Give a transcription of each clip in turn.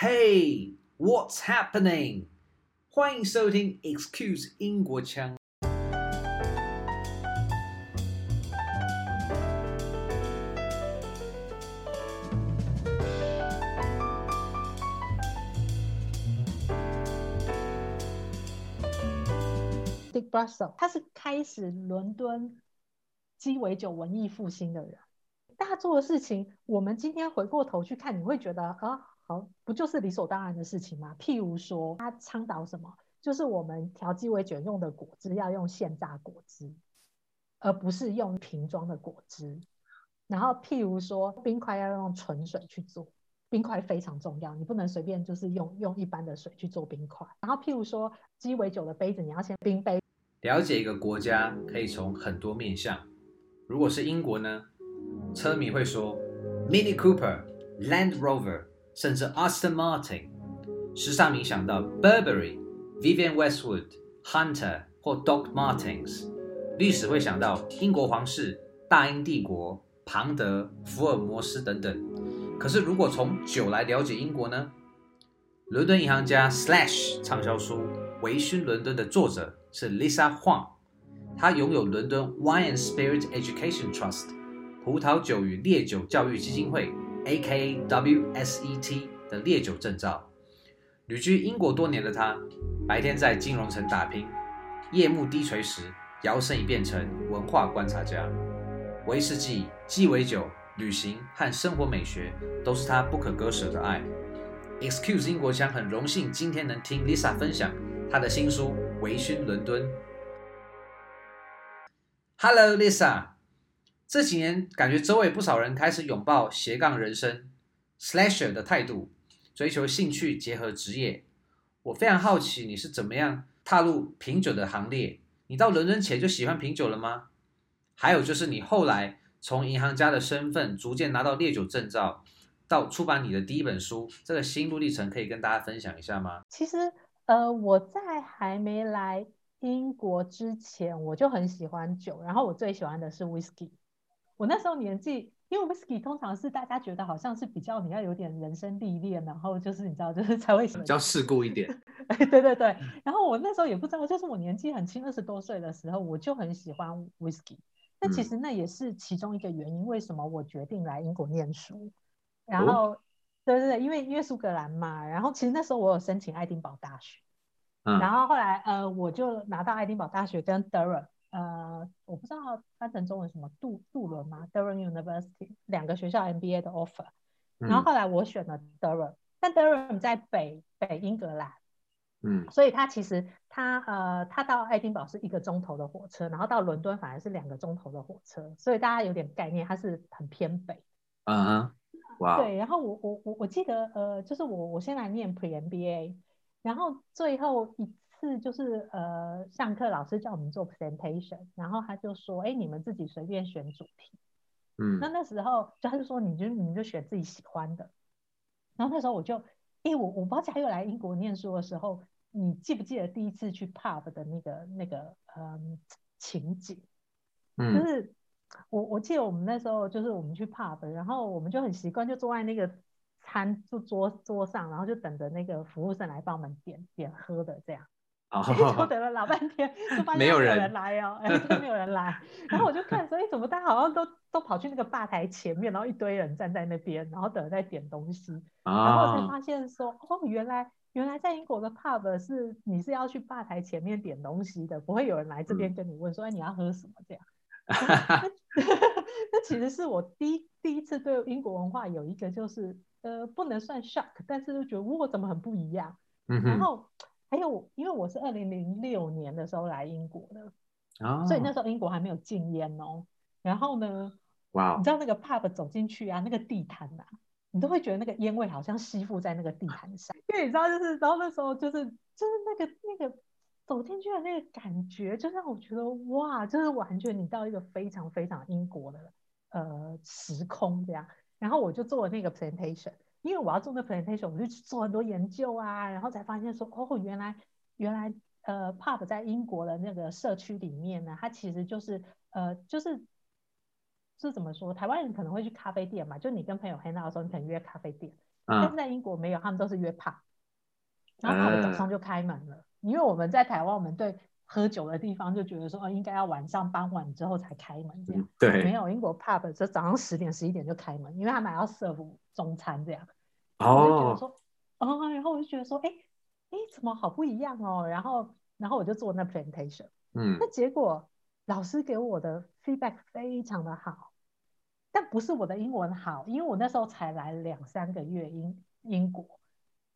Hey, what's happening? 欢迎收听 Excuse 英国腔。Dick Brussel，他是开始伦敦鸡尾酒文艺复兴的人。大家做的事情，我们今天回过头去看，你会觉得啊，好，不就是理所当然的事情吗？譬如说，他倡导什么，就是我们调鸡尾酒用的果汁要用现榨果汁，而不是用瓶装的果汁。然后，譬如说，冰块要用纯水去做，冰块非常重要，你不能随便就是用用一般的水去做冰块。然后，譬如说，鸡尾酒的杯子你要先冰杯。了解一个国家可以从很多面向。如果是英国呢，车迷会说 Mini Cooper、Land Rover，甚至 Aston Martin。时尚迷想到 Burberry、Vivienne Westwood、Hunter 或 Doc Martens。历史会想到英国皇室、大英帝国、庞德、福尔摩斯等等。可是如果从酒来了解英国呢？伦敦银行家 Slash 畅销书《微醺伦敦》的作者。是 Lisa Huang，她拥有伦敦 Wine and Spirit Education Trust 葡萄酒与烈酒教育基金会 A K W S E T 的烈酒证照。旅居英国多年的他，白天在金融城打拼，夜幕低垂时，摇身一变成文化观察家。威士忌、鸡尾酒、旅行和生活美学都是他不可割舍的爱。Excuse 英国腔，很荣幸今天能听 Lisa 分享她的新书。微醺伦敦，Hello Lisa，这几年感觉周围不少人开始拥抱斜杠人生，Slasher 的态度，追求兴趣结合职业。我非常好奇你是怎么样踏入品酒的行列？你到伦敦前就喜欢品酒了吗？还有就是你后来从银行家的身份逐渐拿到烈酒证照，到出版你的第一本书，这个心路历程可以跟大家分享一下吗？其实。呃，我在还没来英国之前，我就很喜欢酒，然后我最喜欢的是 whisky。我那时候年纪，因为 whisky 通常是大家觉得好像是比较你要有点人生历练，然后就是你知道，就是才会比较世故一点。对对对。然后我那时候也不知道，就是我年纪很轻，二十多岁的时候，我就很喜欢 whisky。那其实那也是其中一个原因，为什么我决定来英国念书。然后。哦对对对，因为因为苏格兰嘛，然后其实那时候我有申请爱丁堡大学，嗯、然后后来呃我就拿到爱丁堡大学跟 Durham 呃我不知道翻成中文什么杜杜伦吗？Durham University 两个学校 MBA 的 offer，然后后来我选了 Durham，、嗯、但 Durham 在北北英格兰，嗯，所以他其实他呃他到爱丁堡是一个钟头的火车，然后到伦敦反而是两个钟头的火车，所以大家有点概念，它是很偏北，嗯哼。Wow. 对，然后我我我我记得，呃，就是我我先来念 Pre MBA，然后最后一次就是呃上课老师叫我们做 presentation，然后他就说，哎，你们自己随便选主题，嗯，那那时候就他就说，你就你就选自己喜欢的，然后那时候我就，哎，我我不知道嘉佑来英国念书的时候，你记不记得第一次去 pub 的那个那个嗯情景，嗯，就是。我我记得我们那时候就是我们去 pub，然后我们就很习惯就坐在那个餐就桌桌上，然后就等着那个服务生来帮我们点点喝的这样。哦。就 等了老半天，就发现没有人来哦，哎，都没有人来。然后我就看说，哎，怎么大家好像都都跑去那个吧台前面，然后一堆人站在那边，然后等着在点东西。哦。然后我才发现说，哦，原来原来在英国的 pub 是你是要去吧台前面点东西的，不会有人来这边跟你问说，哎，你要喝什么这样。那其实是我第一第一次对英国文化有一个就是呃不能算 shock，但是就觉得哇怎么很不一样。嗯、然后还有因为我是二零零六年的时候来英国的，哦，所以那时候英国还没有禁烟哦。然后呢，哇，你知道那个 pub 走进去啊，那个地毯呐、啊，你都会觉得那个烟味好像吸附在那个地毯上，因为你知道就是，然后那时候就是就是那个那个。走进去的那个感觉，就让我觉得哇，就是完全你到一个非常非常英国的呃时空这样。然后我就做了那个 presentation，因为我要做那个 presentation，我就去做很多研究啊，然后才发现说哦，原来原来呃 pub 在英国的那个社区里面呢，它其实就是呃就是是怎么说？台湾人可能会去咖啡店嘛，就你跟朋友 hang out 的时候，你可能约咖啡店。嗯、但是在英国没有，他们都是约 pub，然后 pub 早上就开门了，呃、因为我们在台湾，我们对喝酒的地方就觉得说，哦，应该要晚上傍晚之后才开门这样。嗯、对，没有英国 pub 就早上十点十一点就开门，因为他们还要 serve 中餐这样。哦。我就觉得说，哦，然后我就觉得说，哎，哎，怎么好不一样哦？然后，然后我就做那 presentation，嗯，那结果老师给我的 feedback 非常的好。但不是我的英文好，因为我那时候才来两三个月英英国，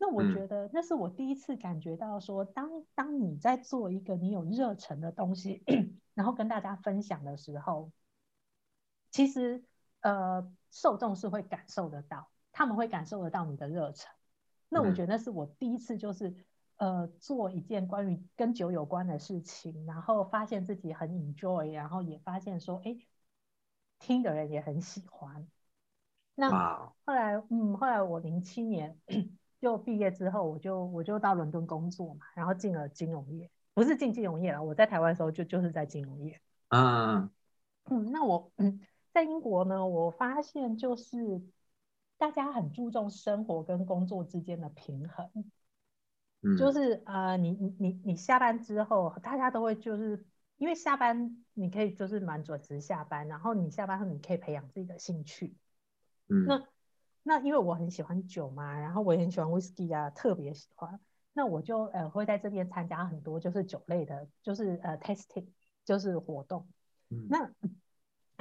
那我觉得那是我第一次感觉到说，当当你在做一个你有热忱的东西，然后跟大家分享的时候，其实呃受众是会感受得到，他们会感受得到你的热忱。那我觉得那是我第一次就是呃做一件关于跟酒有关的事情，然后发现自己很 enjoy，然后也发现说，哎。听的人也很喜欢。那后来.嗯，后来我零七年就毕业之后，我就我就到伦敦工作嘛，然后进了金融业，不是进金融业了。我在台湾的时候就就是在金融业。嗯、uh. 嗯，那我嗯在英国呢，我发现就是大家很注重生活跟工作之间的平衡。嗯，就是呃，你你你你下班之后，大家都会就是。因为下班你可以就是蛮准时下班，然后你下班后你可以培养自己的兴趣。嗯，那那因为我很喜欢酒嘛，然后我也很喜欢 whisky 啊，特别喜欢。那我就呃会在这边参加很多就是酒类的，就是呃 testing 就是活动。嗯，那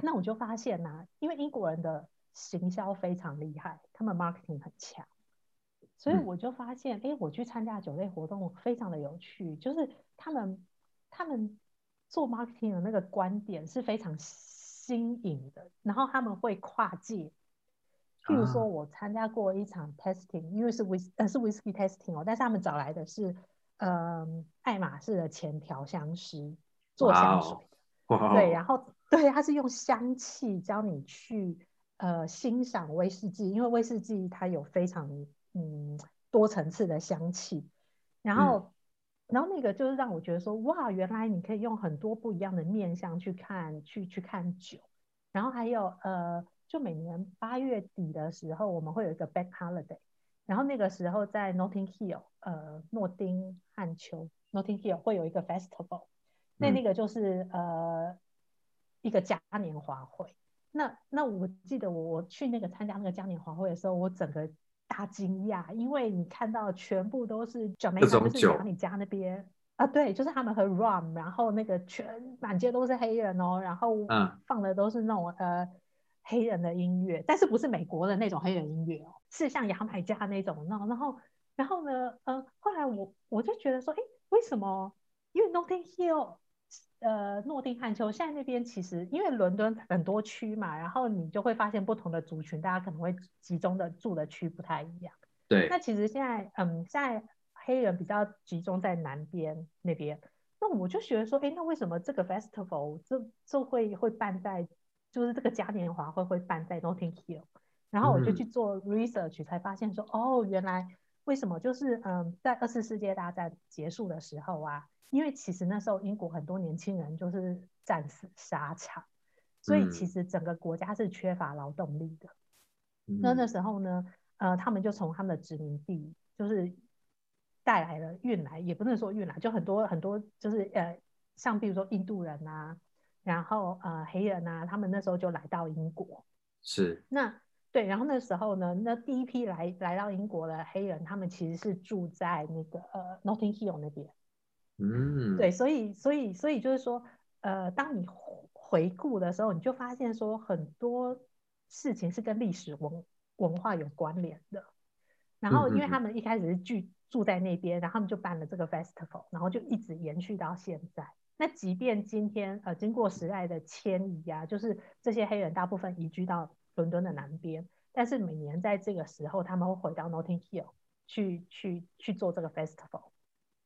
那我就发现呐、啊，因为英国人的行销非常厉害，他们 marketing 很强，所以我就发现，哎、嗯，我去参加酒类活动非常的有趣，就是他们他们。做 marketing 的那个观点是非常新颖的，然后他们会跨界。譬如说，我参加过一场 testing，、啊、因为是 whis 呃是 whisky testing 哦，但是他们找来的是嗯爱马仕的前调香师做香水.对，然后对，他是用香气教你去呃欣赏威士忌，因为威士忌它有非常嗯多层次的香气，然后。嗯然后那个就是让我觉得说，哇，原来你可以用很多不一样的面向去看，去去看酒。然后还有呃，就每年八月底的时候，我们会有一个 Bank Holiday。然后那个时候在 Notting Hill，呃，诺丁汉丘 Notting Hill 会有一个 Festival。那那个就是呃一个嘉年华会。那那我记得我我去那个参加那个嘉年华会的时候，我整个。大惊讶，因为你看到全部都是 Jamaica，就是讲你家那边啊，对，就是他们喝 rum，然后那个全满街都是黑人哦，然后放的都是那种、嗯、呃黑人的音乐，但是不是美国的那种黑人音乐哦，是像牙买加那种，然后然后然后呢，呃，后来我我就觉得说，哎，为什么？因为 Notting Hill。呃，诺丁汉丘现在那边其实因为伦敦很多区嘛，然后你就会发现不同的族群，大家可能会集中的住的区不太一样。对。那其实现在，嗯，现在黑人比较集中在南边那边。那我就觉得说，哎，那为什么这个 festival 就就会会办在，就是这个嘉年华会会办在 Notting Hill？然后我就去做 research，才发现说，嗯、哦，原来为什么就是嗯，在二次世界大战结束的时候啊。因为其实那时候英国很多年轻人就是战死沙场，所以其实整个国家是缺乏劳动力的。嗯、那那时候呢，呃，他们就从他们的殖民地就是带来了运来，也不能说运来，就很多很多就是呃，像比如说印度人啊，然后呃黑人啊，他们那时候就来到英国。是。那对，然后那时候呢，那第一批来来到英国的黑人，他们其实是住在那个呃 Notting Hill 那边。嗯，对，所以，所以，所以就是说，呃，当你回顾的时候，你就发现说很多事情是跟历史文文化有关联的。然后，因为他们一开始是居住在那边，然后他们就办了这个 festival，然后就一直延续到现在。那即便今天，呃，经过时代的迁移啊，就是这些黑人大部分移居到伦敦的南边，但是每年在这个时候，他们会回到 Notting Hill 去去去做这个 festival。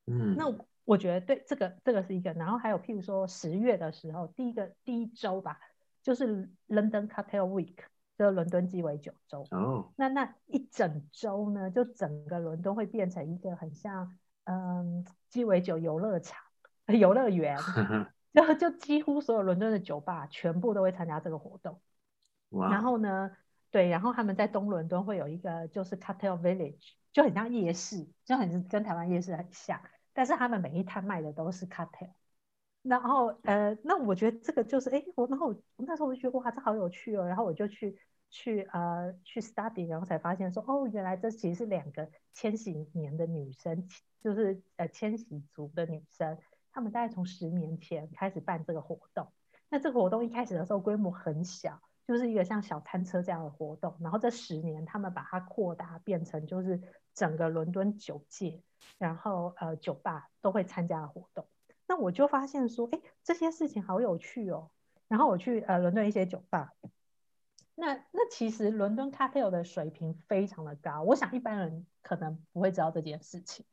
嗯，那。我觉得对这个这个是一个，然后还有譬如说十月的时候，第一个第一周吧，就是 London Cocktail Week，就是伦敦鸡尾酒周。哦。那那一整周呢，就整个伦敦会变成一个很像嗯鸡尾酒游乐场、游乐园，就就几乎所有伦敦的酒吧全部都会参加这个活动。哇。然后呢，对，然后他们在东伦敦会有一个就是 Cartel Village，就很像夜市，就很跟台湾夜市很像，但是他们每一摊卖的都是 Cartel。然后呃，那我觉得这个就是哎，我然后我那时候我就觉得哇，这好有趣哦，然后我就去去呃去 study，然后才发现说哦，原来这其实是两个千禧年的女生，就是呃千禧族的女生，她们大概从十年前开始办这个活动。那这个活动一开始的时候规模很小，就是一个像小餐车这样的活动，然后这十年他们把它扩大变成就是整个伦敦酒界，然后呃酒吧都会参加的活动。那我就发现说，哎，这些事情好有趣哦。然后我去呃伦敦一些酒吧，那那其实伦敦 cocktail 的水平非常的高，我想一般人可能不会知道这件事情。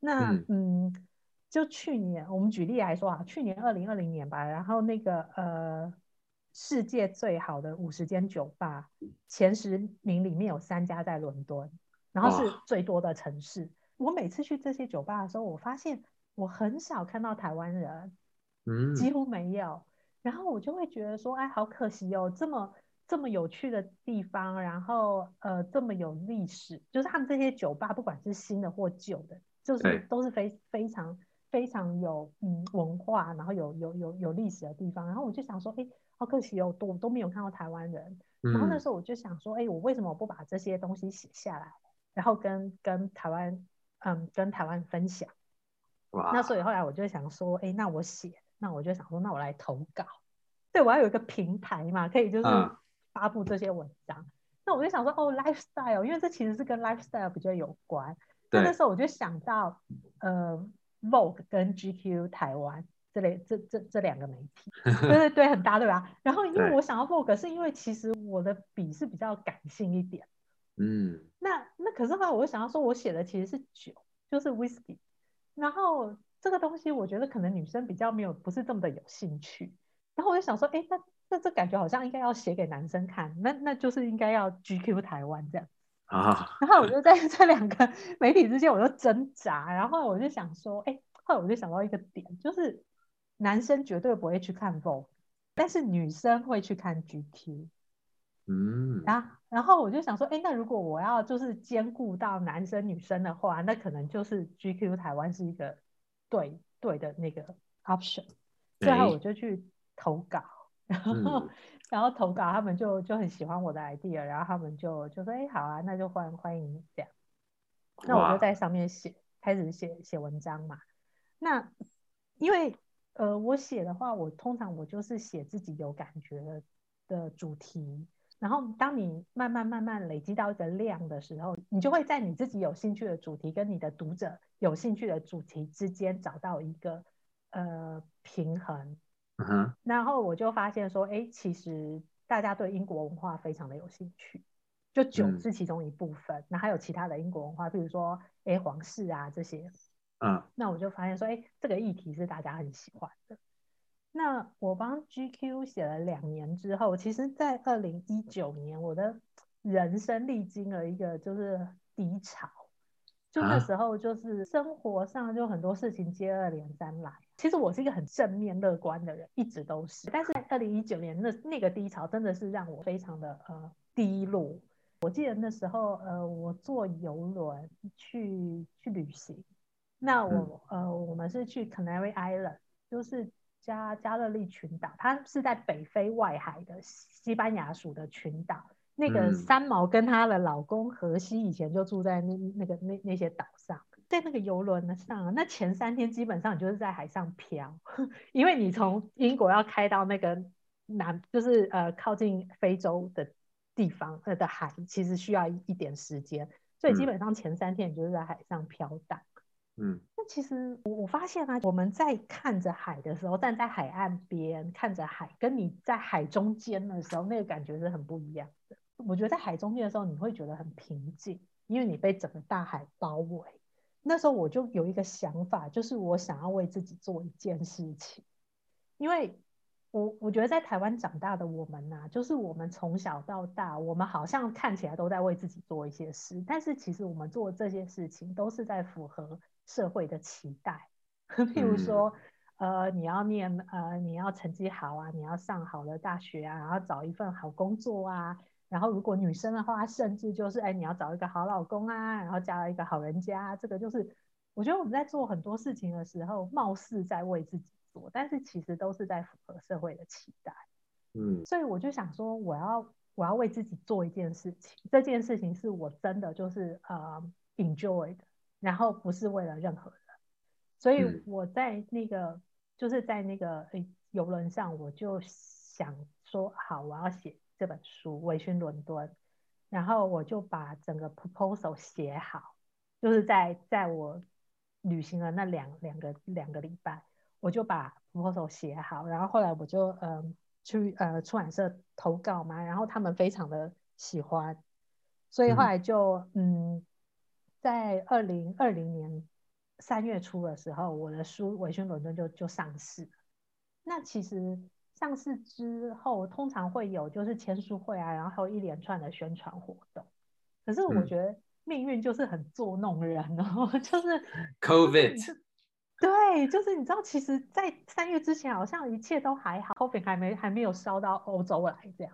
那嗯，嗯，就去年我们举例来说啊，去年二零二零年吧，然后那个呃世界最好的五十间酒吧前十名里面有三家在伦敦，然后是最多的城市。哦。我每次去这些酒吧的时候，我发现。我很少看到台湾人，嗯，几乎没有。然后我就会觉得说，哎，好可惜哦，这么这么有趣的地方，然后呃，这么有历史，就是他们这些酒吧，不管是新的或旧的，就是都是非非常非常有嗯文化，然后有有有有历史的地方。然后我就想说，哎，好可惜哦，都都没有看到台湾人。然后那时候我就想说，哎，我为什么不把这些东西写下来，然后跟跟台湾嗯跟台湾分享？那所以后来我就想说，哎，那我写，那我就想说，那我来投稿，对，我要有一个平台嘛，可以就是发布这些文章。嗯、那我就想说，哦，lifestyle，因为这其实是跟 lifestyle 比较有关。对。那时候我就想到，呃，Vogue 跟 GQ 台湾这类这这这两个媒体，对对对，很搭，对吧？然后因为我想要 Vogue，是因为其实我的笔是比较感性一点。嗯。那那可是后来我就想要说，我写的其实是酒，就是 whisky。然后这个东西，我觉得可能女生比较没有，不是这么的有兴趣。然后我就想说，哎，那那这感觉好像应该要写给男生看，那那就是应该要 GQ 台湾这样啊。然后我就在 这两个媒体之间，我就挣扎。然后我就想说，哎，后来我就想到一个点，就是男生绝对不会去看 Vogue，但是女生会去看 GQ。嗯，然后然后我就想说，哎，那如果我要就是兼顾到男生女生的话，那可能就是 GQ 台湾是一个对对的那个 option。最后我就去投稿，然后、嗯、然后投稿他们就就很喜欢我的 idea，然后他们就就说，哎，好啊，那就欢欢迎你这样。那我就在上面写，开始写写文章嘛。那因为呃，我写的话，我通常我就是写自己有感觉的的主题。然后，当你慢慢慢慢累积到一个量的时候，你就会在你自己有兴趣的主题跟你的读者有兴趣的主题之间找到一个呃平衡。嗯哼。然后我就发现说，哎，其实大家对英国文化非常的有兴趣，就酒是其中一部分，那、嗯、还有其他的英国文化，比如说哎皇室啊这些。嗯。那我就发现说，哎，这个议题是大家很喜欢的。那我帮 GQ 写了两年之后，其实，在二零一九年，我的人生历经了一个就是低潮，就那时候就是生活上就很多事情接二连三来。其实我是一个很正面乐观的人，一直都是。但是在二零一九年那那个低潮真的是让我非常的呃低落。我记得那时候呃，我坐游轮去去旅行，那我呃我们是去 Canary Island，就是。加加勒利群岛，它是在北非外海的西班牙属的群岛。那个三毛跟她的老公荷西以前就住在那那个那那些岛上，在那个游轮上，那前三天基本上你就是在海上漂，因为你从英国要开到那个南，就是呃靠近非洲的地方呃的海，其实需要一点时间，所以基本上前三天你就是在海上漂荡。嗯，那其实我我发现啊，我们在看着海的时候，站在海岸边看着海，跟你在海中间的时候，那个感觉是很不一样的。我觉得在海中间的时候，你会觉得很平静，因为你被整个大海包围。那时候我就有一个想法，就是我想要为自己做一件事情，因为我我觉得在台湾长大的我们呐、啊，就是我们从小到大，我们好像看起来都在为自己做一些事，但是其实我们做的这些事情都是在符合。社会的期待，譬如说，嗯、呃，你要念，呃，你要成绩好啊，你要上好的大学啊，然后找一份好工作啊，然后如果女生的话，甚至就是哎，你要找一个好老公啊，然后嫁了一个好人家，这个就是我觉得我们在做很多事情的时候，貌似在为自己做，但是其实都是在符合社会的期待。嗯，所以我就想说，我要我要为自己做一件事情，这件事情是我真的就是呃 enjoy 的，然后不是为了任何人。所以我在那个、嗯、就是在那个诶游轮上，我就想说，好，我要写这本书《微醺伦敦》，然后我就把整个 proposal 写好，就是在在我旅行的那两两个两个礼拜，我就把 proposal 写好，然后后来我就嗯。呃去呃出版社投稿嘛，然后他们非常的喜欢，所以后来就嗯，嗯，在二零二零年三月初的时候，我的书《微醺伦敦》就就上市。那其实上市之后，通常会有就是签书会啊，然后一连串的宣传活动。可是我觉得命运就是很捉弄人哦，嗯、就是 COVID。对，就是你知道，其实，在三月之前，好像一切都还好，COVID 还没还没有烧到欧洲来这样。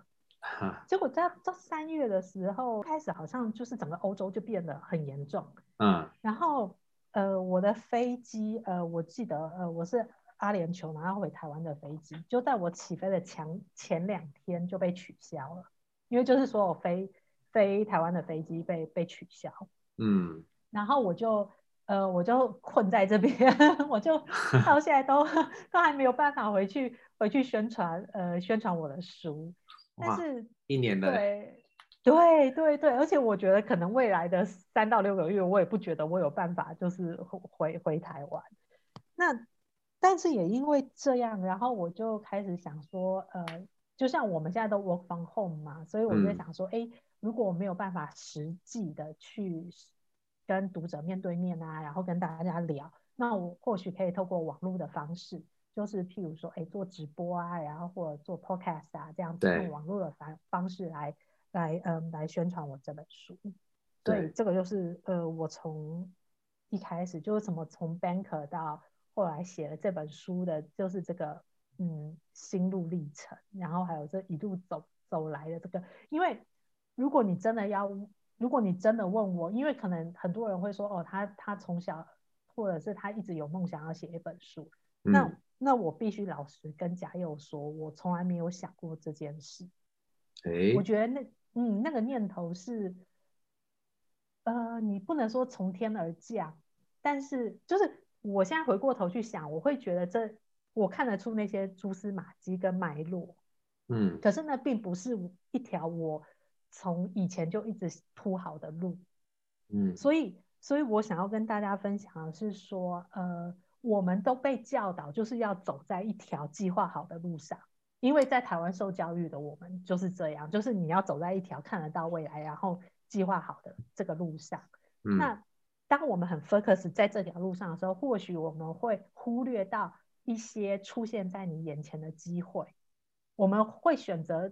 结果在到三月的时候，开始好像就是整个欧洲就变得很严重。嗯。然后，呃，我的飞机，呃，我记得，呃，我是阿联酋然后回台湾的飞机，就在我起飞的前前两天就被取消了，因为就是说我飞飞台湾的飞机被被取消。嗯。然后我就。呃，我就困在这边，我就 到现在都都还没有办法回去回去宣传，呃，宣传我的书。但是一年的对对对对，而且我觉得可能未来的三到六个月，我也不觉得我有办法就是回回台湾。那但是也因为这样，然后我就开始想说，呃，就像我们现在都 work from home 嘛，所以我就想说，哎、嗯，如果我没有办法实际的去。跟读者面对面啊，然后跟大家聊，那我或许可以透过网络的方式，就是譬如说，哎，做直播啊，然后或者做 podcast 啊，这样子用网络的方方式来来嗯来宣传我这本书。对，这个就是呃，我从一开始就是什么从 banker 到后来写了这本书的，就是这个嗯心路历程，然后还有这一路走走来的这个，因为如果你真的要。如果你真的问我，因为可能很多人会说，哦，他他从小或者是他一直有梦想要写一本书，嗯、那那我必须老实跟嘉佑说，我从来没有想过这件事。欸、我觉得那嗯那个念头是，呃，你不能说从天而降，但是就是我现在回过头去想，我会觉得这我看得出那些蛛丝马迹跟脉络，嗯，可是那并不是一条我。从以前就一直铺好的路，嗯，所以，所以我想要跟大家分享的是说，呃，我们都被教导就是要走在一条计划好的路上，因为在台湾受教育的我们就是这样，就是你要走在一条看得到未来，然后计划好的这个路上。嗯，那当我们很 focus 在这条路上的时候，或许我们会忽略到一些出现在你眼前的机会，我们会选择。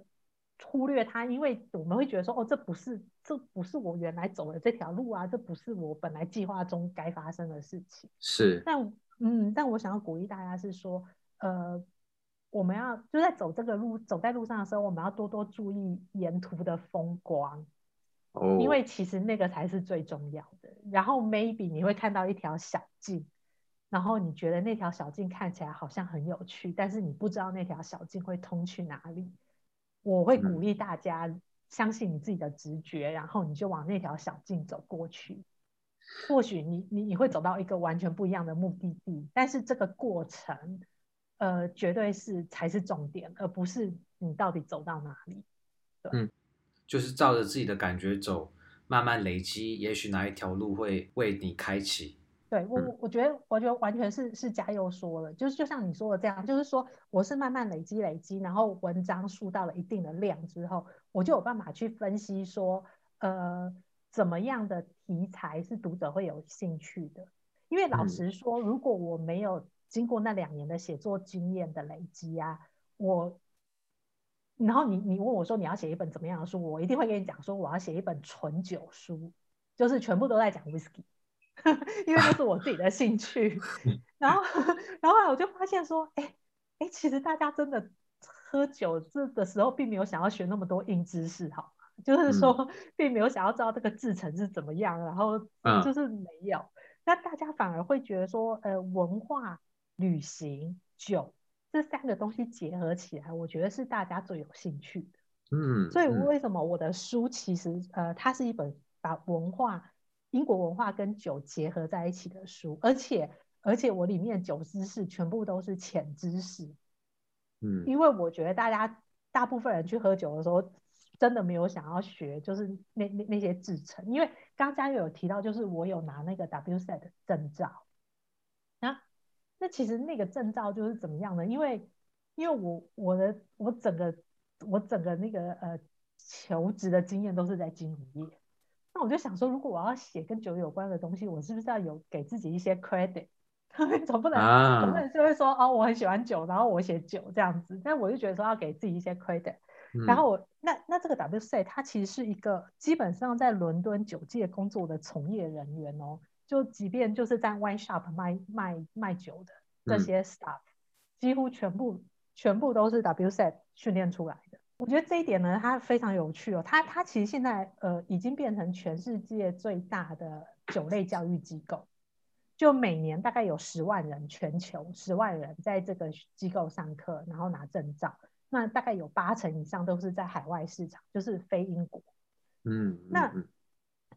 忽略它，因为我们会觉得说，哦，这不是，这不是我原来走的这条路啊，这不是我本来计划中该发生的事情。是，但嗯，但我想要鼓励大家是说，呃，我们要就在走这个路，走在路上的时候，我们要多多注意沿途的风光，哦，因为其实那个才是最重要的。然后 maybe 你会看到一条小径，然后你觉得那条小径看起来好像很有趣，但是你不知道那条小径会通去哪里。我会鼓励大家相信你自己的直觉，嗯、然后你就往那条小径走过去。或许你你你会走到一个完全不一样的目的地，但是这个过程，呃，绝对是才是重点，而不是你到底走到哪里。对，嗯，就是照着自己的感觉走，慢慢累积，也许哪一条路会为你开启。对我，我觉得，我觉得完全是是嘉佑说了，就是就像你说的这样，就是说我是慢慢累积累积，然后文章数到了一定的量之后，我就有办法去分析说，呃，怎么样的题材是读者会有兴趣的。因为老实说，如果我没有经过那两年的写作经验的累积啊，我，然后你你问我说你要写一本怎么样的书，我一定会跟你讲说我要写一本纯酒书，就是全部都在讲 whisky。因为这是我自己的兴趣，然后，然后后来我就发现说，哎，哎，其实大家真的喝酒这的时候，并没有想要学那么多硬知识，好？就是说并没有想要知道这个制成是怎么样，然后就是没有。嗯、那大家反而会觉得说，呃，文化、旅行、酒这三个东西结合起来，我觉得是大家最有兴趣的。嗯，所以为什么我的书其实呃，它是一本把文化、英国文化跟酒结合在一起的书，而且而且我里面酒知识全部都是浅知识。嗯，因为我觉得大家大部分人去喝酒的时候，真的没有想要学，就是那那那些制成。因为刚刚有提到，就是我有拿那个 WSET 证照，那那其实那个证照就是怎么样呢？因为因为我我的我整个。我整个那个呃求职的经验都是在金融业，那我就想说，如果我要写跟酒有关的东西，我是不是要有给自己一些 credit？总不能、啊、总不能就会说哦，我很喜欢酒，然后我写酒这样子。但我就觉得说要给自己一些 credit。嗯、然后我那那这个 WSET 它其实是一个基本上在伦敦酒界工作的从业人员哦，就即便就是在 wine shop 卖卖卖酒的这些 staff，、嗯、几乎全部全部都是 WSET 训练出来的。我觉得这一点呢，它非常有趣哦。它它其实现在呃已经变成全世界最大的酒类教育机构，就每年大概有十万人，全球十万人在这个机构上课，然后拿证照。那大概有八成以上都是在海外市场，就是非英国。嗯，那。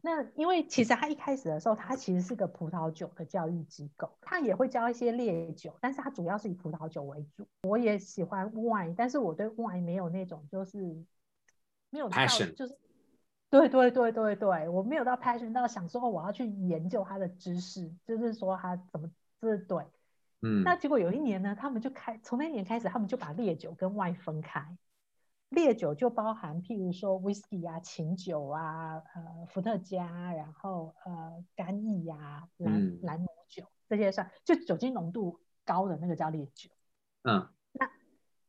嗯那因为其实他一开始的时候，他其实是个葡萄酒的教育机构，他也会教一些烈酒，但是他主要是以葡萄酒为主。我也喜欢 wine，但是我对 wine 没有那种就是没有 passion，就是对对对对对，我没有到 passion 到想说我要去研究他的知识，就是说他怎么这是对，嗯。那结果有一年呢，他们就开从那一年开始，他们就把烈酒跟 wine 分开。烈酒就包含，譬如说 whisky 啊、琴酒啊、呃伏特加，然后呃干邑呀、兰兰姆酒这些算，就酒精浓度高的那个叫烈酒。嗯，那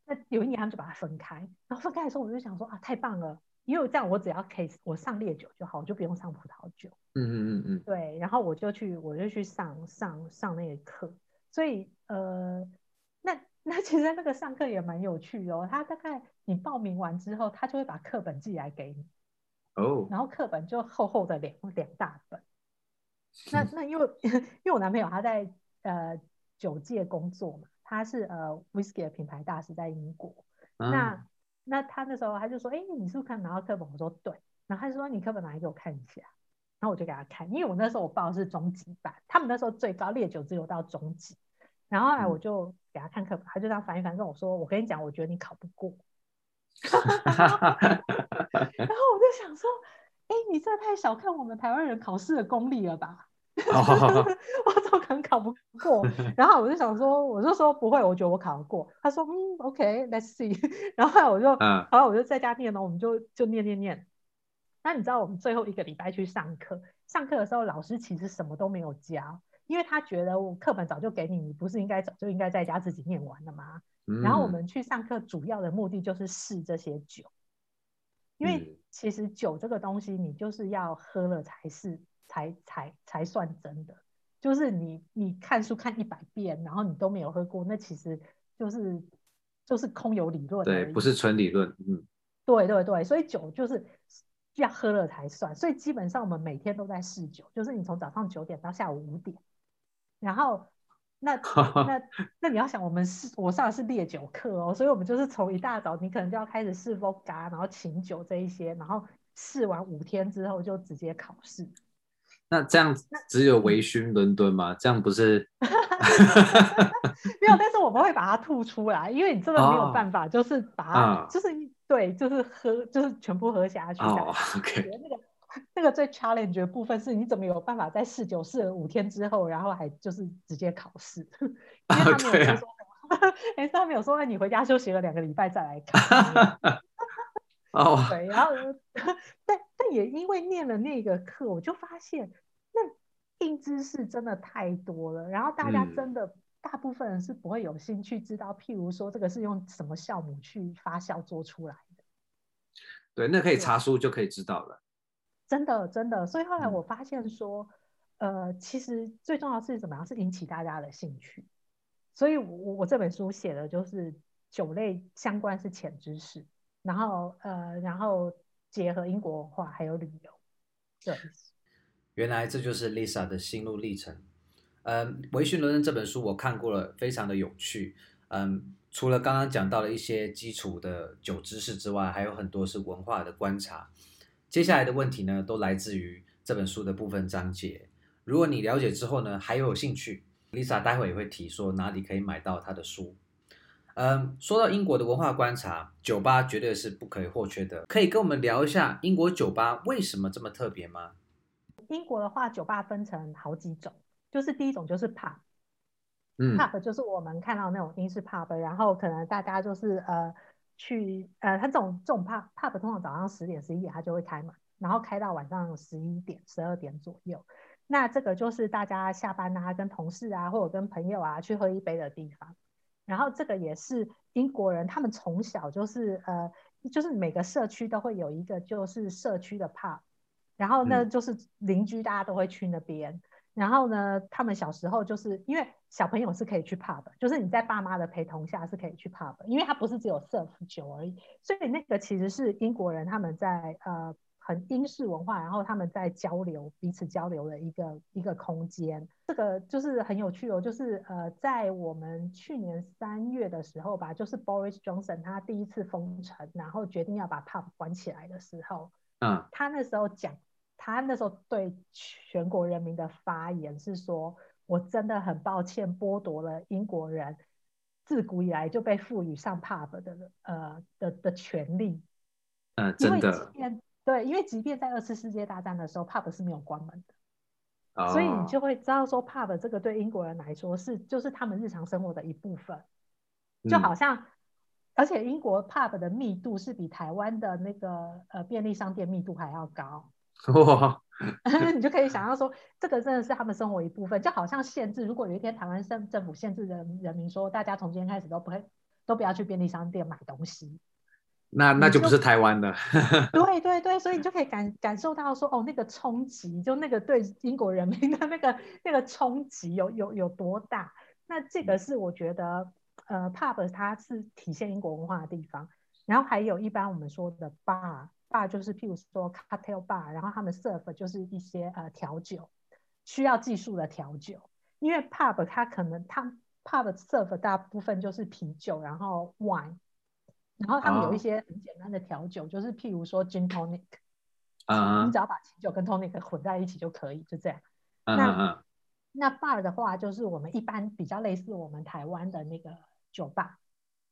那有一年他们就把它分开，然后分开的时候我就想说啊，太棒了，因为这样我只要 case 我上烈酒就好，我就不用上葡萄酒。嗯嗯嗯嗯，对，然后我就去我就去上上上那个课，所以呃那。那其实那个上课也蛮有趣的哦，他大概你报名完之后，他就会把课本寄来给你，哦，oh. 然后课本就厚厚的两两大本。那那因为 因为我男朋友他在呃酒界工作嘛，他是呃 whisky 的品牌大使在英国。Uh. 那那他那时候他就说，哎，你是不是看拿到课本？我说对。然后他就说，你课本拿来给我看一下。然后我就给他看，因为我那时候我报的是中级版，他们那时候最高烈酒只有到中级。然后后来我就给他看课本，他就这样翻一翻，跟我说：“我跟你讲，我觉得你考不过。”然后我就想说：“哎，你这太小看我们台湾人考试的功力了吧？” 我怎么可能考不过？然后我就想说，我就说不会，我觉得我考得过。他说：“嗯，OK，Let's see。”然后后来我就，然后我就在家念了，我们就就念念念。那你知道我们最后一个礼拜去上课，上课的时候老师其实什么都没有教。因为他觉得我课本早就给你，你不是应该早就应该在家自己念完了吗？嗯、然后我们去上课主要的目的就是试这些酒，因为其实酒这个东西你就是要喝了才是才才才算真的，就是你你看书看一百遍，然后你都没有喝过，那其实就是就是空有理论，对，不是纯理论，嗯，对对对，所以酒就是要喝了才算，所以基本上我们每天都在试酒，就是你从早上九点到下午五点。然后，那那那你要想，我们是我上的是烈酒课哦，所以我们就是从一大早，你可能就要开始试 vodka，然后请酒这一些，然后试完五天之后就直接考试。那这样只有微醺伦敦吗？这样不是？没有，但是我们会把它吐出来，因为你真的没有办法，就是把就是对，就是喝，就是全部喝下去。哦，OK。那个那个最 challenge 的部分是，你怎么有办法在试酒试了五天之后，然后还就是直接考试？因为他没有说，哎、啊欸，他没有说，那你回家休息了两个礼拜再来考。哦，对，然后 但但也因为念了那个课，我就发现那硬知识真的太多了，然后大家真的、嗯、大部分人是不会有兴趣知道，譬如说这个是用什么酵母去发酵做出来的。对，那可以查书就可以知道了。真的，真的，所以后来我发现说，嗯、呃，其实最重要的是怎么样，是引起大家的兴趣。所以我，我我这本书写的就是酒类相关是浅知识，然后呃，然后结合英国文化还有旅游。对，原来这就是 Lisa 的心路历程。嗯，《微醺伦敦》这本书我看过了，非常的有趣。嗯，除了刚刚讲到了一些基础的酒知识之外，还有很多是文化的观察。接下来的问题呢，都来自于这本书的部分章节。如果你了解之后呢，还有兴趣，Lisa 待会也会提说哪里可以买到她的书。嗯，说到英国的文化观察，酒吧绝对是不可以或缺的。可以跟我们聊一下英国酒吧为什么这么特别吗？英国的话，酒吧分成好几种。就是第一种就是 pub，嗯，pub 就是我们看到那种英式 pub，然后可能大家就是呃去呃，他这种这种 pub pub 通常早上十点十一点他就会开嘛，然后开到晚上十一点十二点左右。那这个就是大家下班啊，跟同事啊，或者跟朋友啊去喝一杯的地方。然后这个也是英国人他们从小就是呃，就是每个社区都会有一个就是社区的 pub，然后呢就是邻居大家都会去那边。嗯然后呢，他们小时候就是因为小朋友是可以去 pub，就是你在爸妈的陪同下是可以去 pub，因为它不是只有 serve 酒而已，所以那个其实是英国人他们在呃很英式文化，然后他们在交流彼此交流的一个一个空间。这个就是很有趣哦，就是呃在我们去年三月的时候吧，就是 Boris Johnson 他第一次封城，然后决定要把 pub 关起来的时候，嗯，他那时候讲。他那时候对全国人民的发言是说：“我真的很抱歉，剥夺了英国人自古以来就被赋予上 pub 的呃的的权利。”嗯，真的。对，因为即便在二次世界大战的时候，pub 是没有关门的。哦。所以你就会知道说，pub 这个对英国人来说是就是他们日常生活的一部分，就好像，嗯、而且英国 pub 的密度是比台湾的那个呃便利商店密度还要高。哇，你就可以想象说，这个真的是他们生活一部分，就好像限制，如果有一天台湾政政府限制人人民说，大家从今天开始都不会都不要去便利商店买东西，那那就不是台湾的。对对对，所以你就可以感感受到说，哦，那个冲击，就那个对英国人民的那个那个冲击有有有多大？那这个是我觉得，呃，pub 它是体现英国文化的地方，然后还有一般我们说的 bar。Bar 就是譬如说 cocktail bar，然后他们 serve 就是一些呃调酒，需要技术的调酒。因为 pub 它可能它 pub serve 大部分就是啤酒，然后 wine，然后他们有一些很简单的调酒，oh. 就是譬如说 gin tonic，啊、uh-huh. 你只要把啤酒跟 tonic 混在一起就可以，就这样。Uh-huh. 那那 bar 的话，就是我们一般比较类似我们台湾的那个酒吧，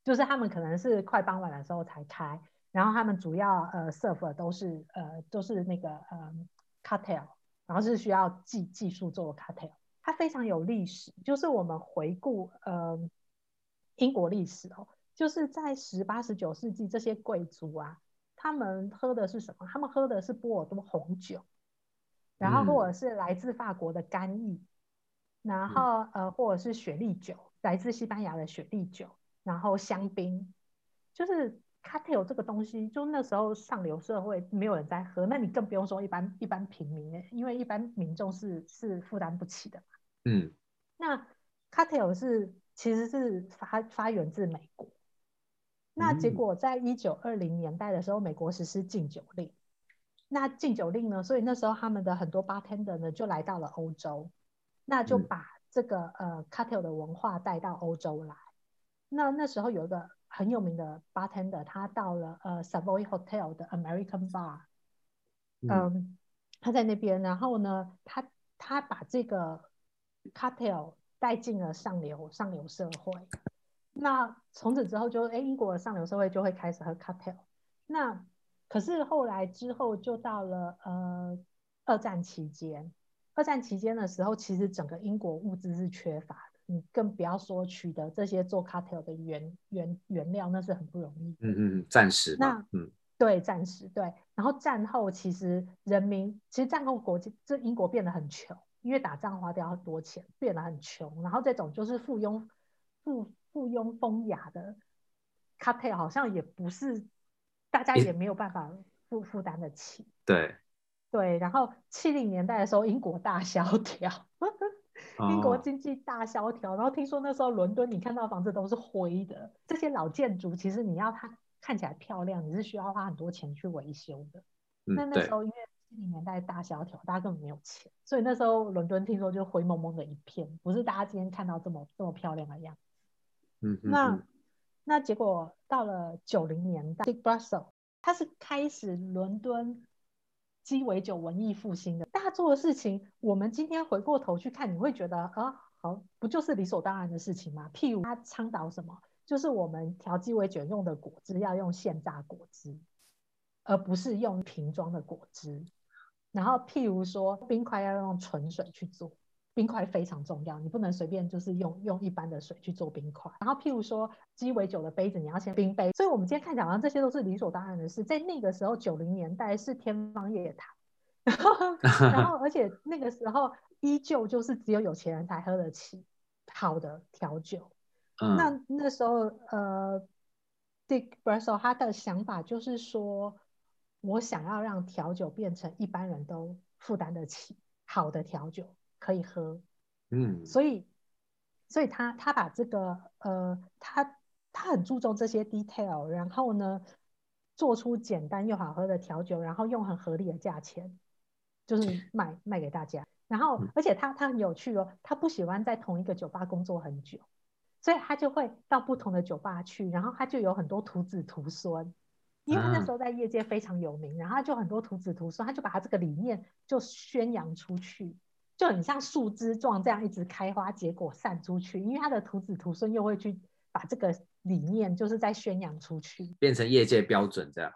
就是他们可能是快傍晚的时候才开。然后他们主要呃 serve 都是呃都是那个呃 cocktail，然后是需要技技术做 cocktail，它非常有历史。就是我们回顾呃英国历史哦，就是在十八十九世纪这些贵族啊，他们喝的是什么？他们喝的是波尔多红酒，然后或者是来自法国的干邑，嗯、然后呃或者是雪莉酒，来自西班牙的雪莉酒，然后香槟，就是。Cocktail 这个东西，就那时候上流社会没有人在喝，那你更不用说一般一般平民，因为一般民众是是负担不起的。嗯，那 Cocktail 是其实是发发源自美国，那结果在一九二零年代的时候，美国实施禁酒令。那禁酒令呢，所以那时候他们的很多 bartender 呢就来到了欧洲，那就把这个、嗯、呃 Cocktail 的文化带到欧洲来。那那时候有一个。很有名的 bartender，他到了呃 Savoy Hotel 的 American Bar，嗯，嗯，他在那边，然后呢，他他把这个 cocktail 带进了上流上流社会。那从此之后就，就哎，英国的上流社会就会开始喝 cocktail。那可是后来之后，就到了呃二战期间，二战期间的时候，其实整个英国物资是缺乏的。你更不要说取得这些做 cocktail 的原原原料，那是很不容易。嗯嗯，暂时。那嗯，对，暂时对。然后战后其实人民，其实战后国际这英国变得很穷，因为打仗花掉很多钱，变得很穷。然后这种就是附庸附附庸风雅的 cocktail，好像也不是大家也没有办法负负担得起。对对。然后七零年代的时候，英国大萧条。英国经济大萧条，然后听说那时候伦敦你看到房子都是灰的，这些老建筑其实你要它看起来漂亮，你是需要花很多钱去维修的。嗯、那那时候因为七零年代大萧条，大家根本没有钱，所以那时候伦敦听说就灰蒙蒙的一片，不是大家今天看到这么这么漂亮的样子。嗯，嗯那那结果到了九零年代，Dick Brussels 他是开始伦敦鸡尾酒文艺复兴的。他做的事情，我们今天回过头去看，你会觉得啊，好，不就是理所当然的事情吗？譬如他倡导什么，就是我们调鸡尾酒用的果汁要用现榨果汁，而不是用瓶装的果汁。然后譬如说冰块要用纯水去做。冰块非常重要，你不能随便就是用用一般的水去做冰块。然后，譬如说鸡尾酒的杯子，你要先冰杯。所以，我们今天看起来好像这些都是理所当然的事，在那个时候，九零年代是天方夜谭。然后，然后，而且那个时候依旧就是只有有钱人才喝得起好的调酒。嗯、那那时候，呃，Dick Brussels 他的想法就是说，我想要让调酒变成一般人都负担得起好的调酒。可以喝，嗯，所以，所以他他把这个呃，他他很注重这些 detail，然后呢，做出简单又好喝的调酒，然后用很合理的价钱，就是卖卖给大家。然后，而且他他很有趣哦，他不喜欢在同一个酒吧工作很久，所以他就会到不同的酒吧去，然后他就有很多徒子徒孙，因为他那时候在业界非常有名，然后他就很多徒子徒孙，他就把他这个理念就宣扬出去。就很像树枝状这样一直开花结果散出去，因为他的徒子徒孙又会去把这个理念就是在宣扬出去，变成业界标准这样。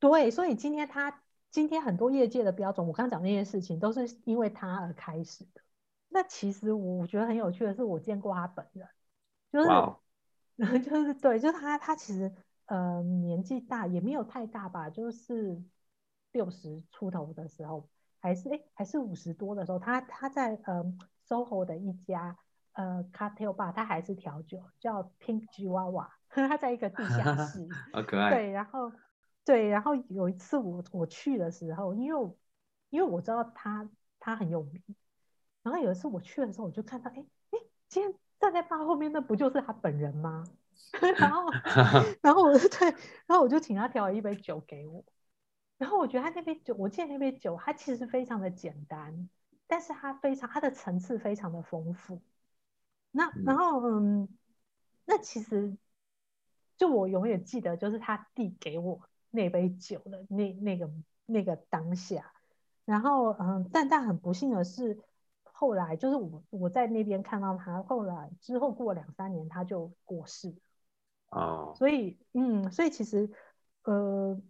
对，所以今天他今天很多业界的标准，我刚刚讲那些事情都是因为他而开始的。那其实我觉得很有趣的是，我见过他本人，就是、wow. 就是对，就是他他其实呃年纪大也没有太大吧，就是六十出头的时候。还是哎，还是五十多的时候，他他在呃 SOHO 的一家呃 Cartel bar，他还是调酒，叫 Pink Chihuahua，他在一个地下室，好可爱。对，然后对，然后有一次我我去的时候，因为因为我知道他他很有名，然后有一次我去的时候，我就看到哎哎，今天站在 bar 后面，那不就是他本人吗？然后 然后我就对，然后我就请他调了一杯酒给我。然后我觉得他那杯酒，我记得那杯酒，它其实非常的简单，但是它非常它的层次非常的丰富。那然后嗯，那其实就我永远记得，就是他递给我那杯酒的那那个那个当下。然后嗯，但但很不幸的是，后来就是我我在那边看到他，后来之后过两三年他就过世了。哦。所以嗯，所以其实呃。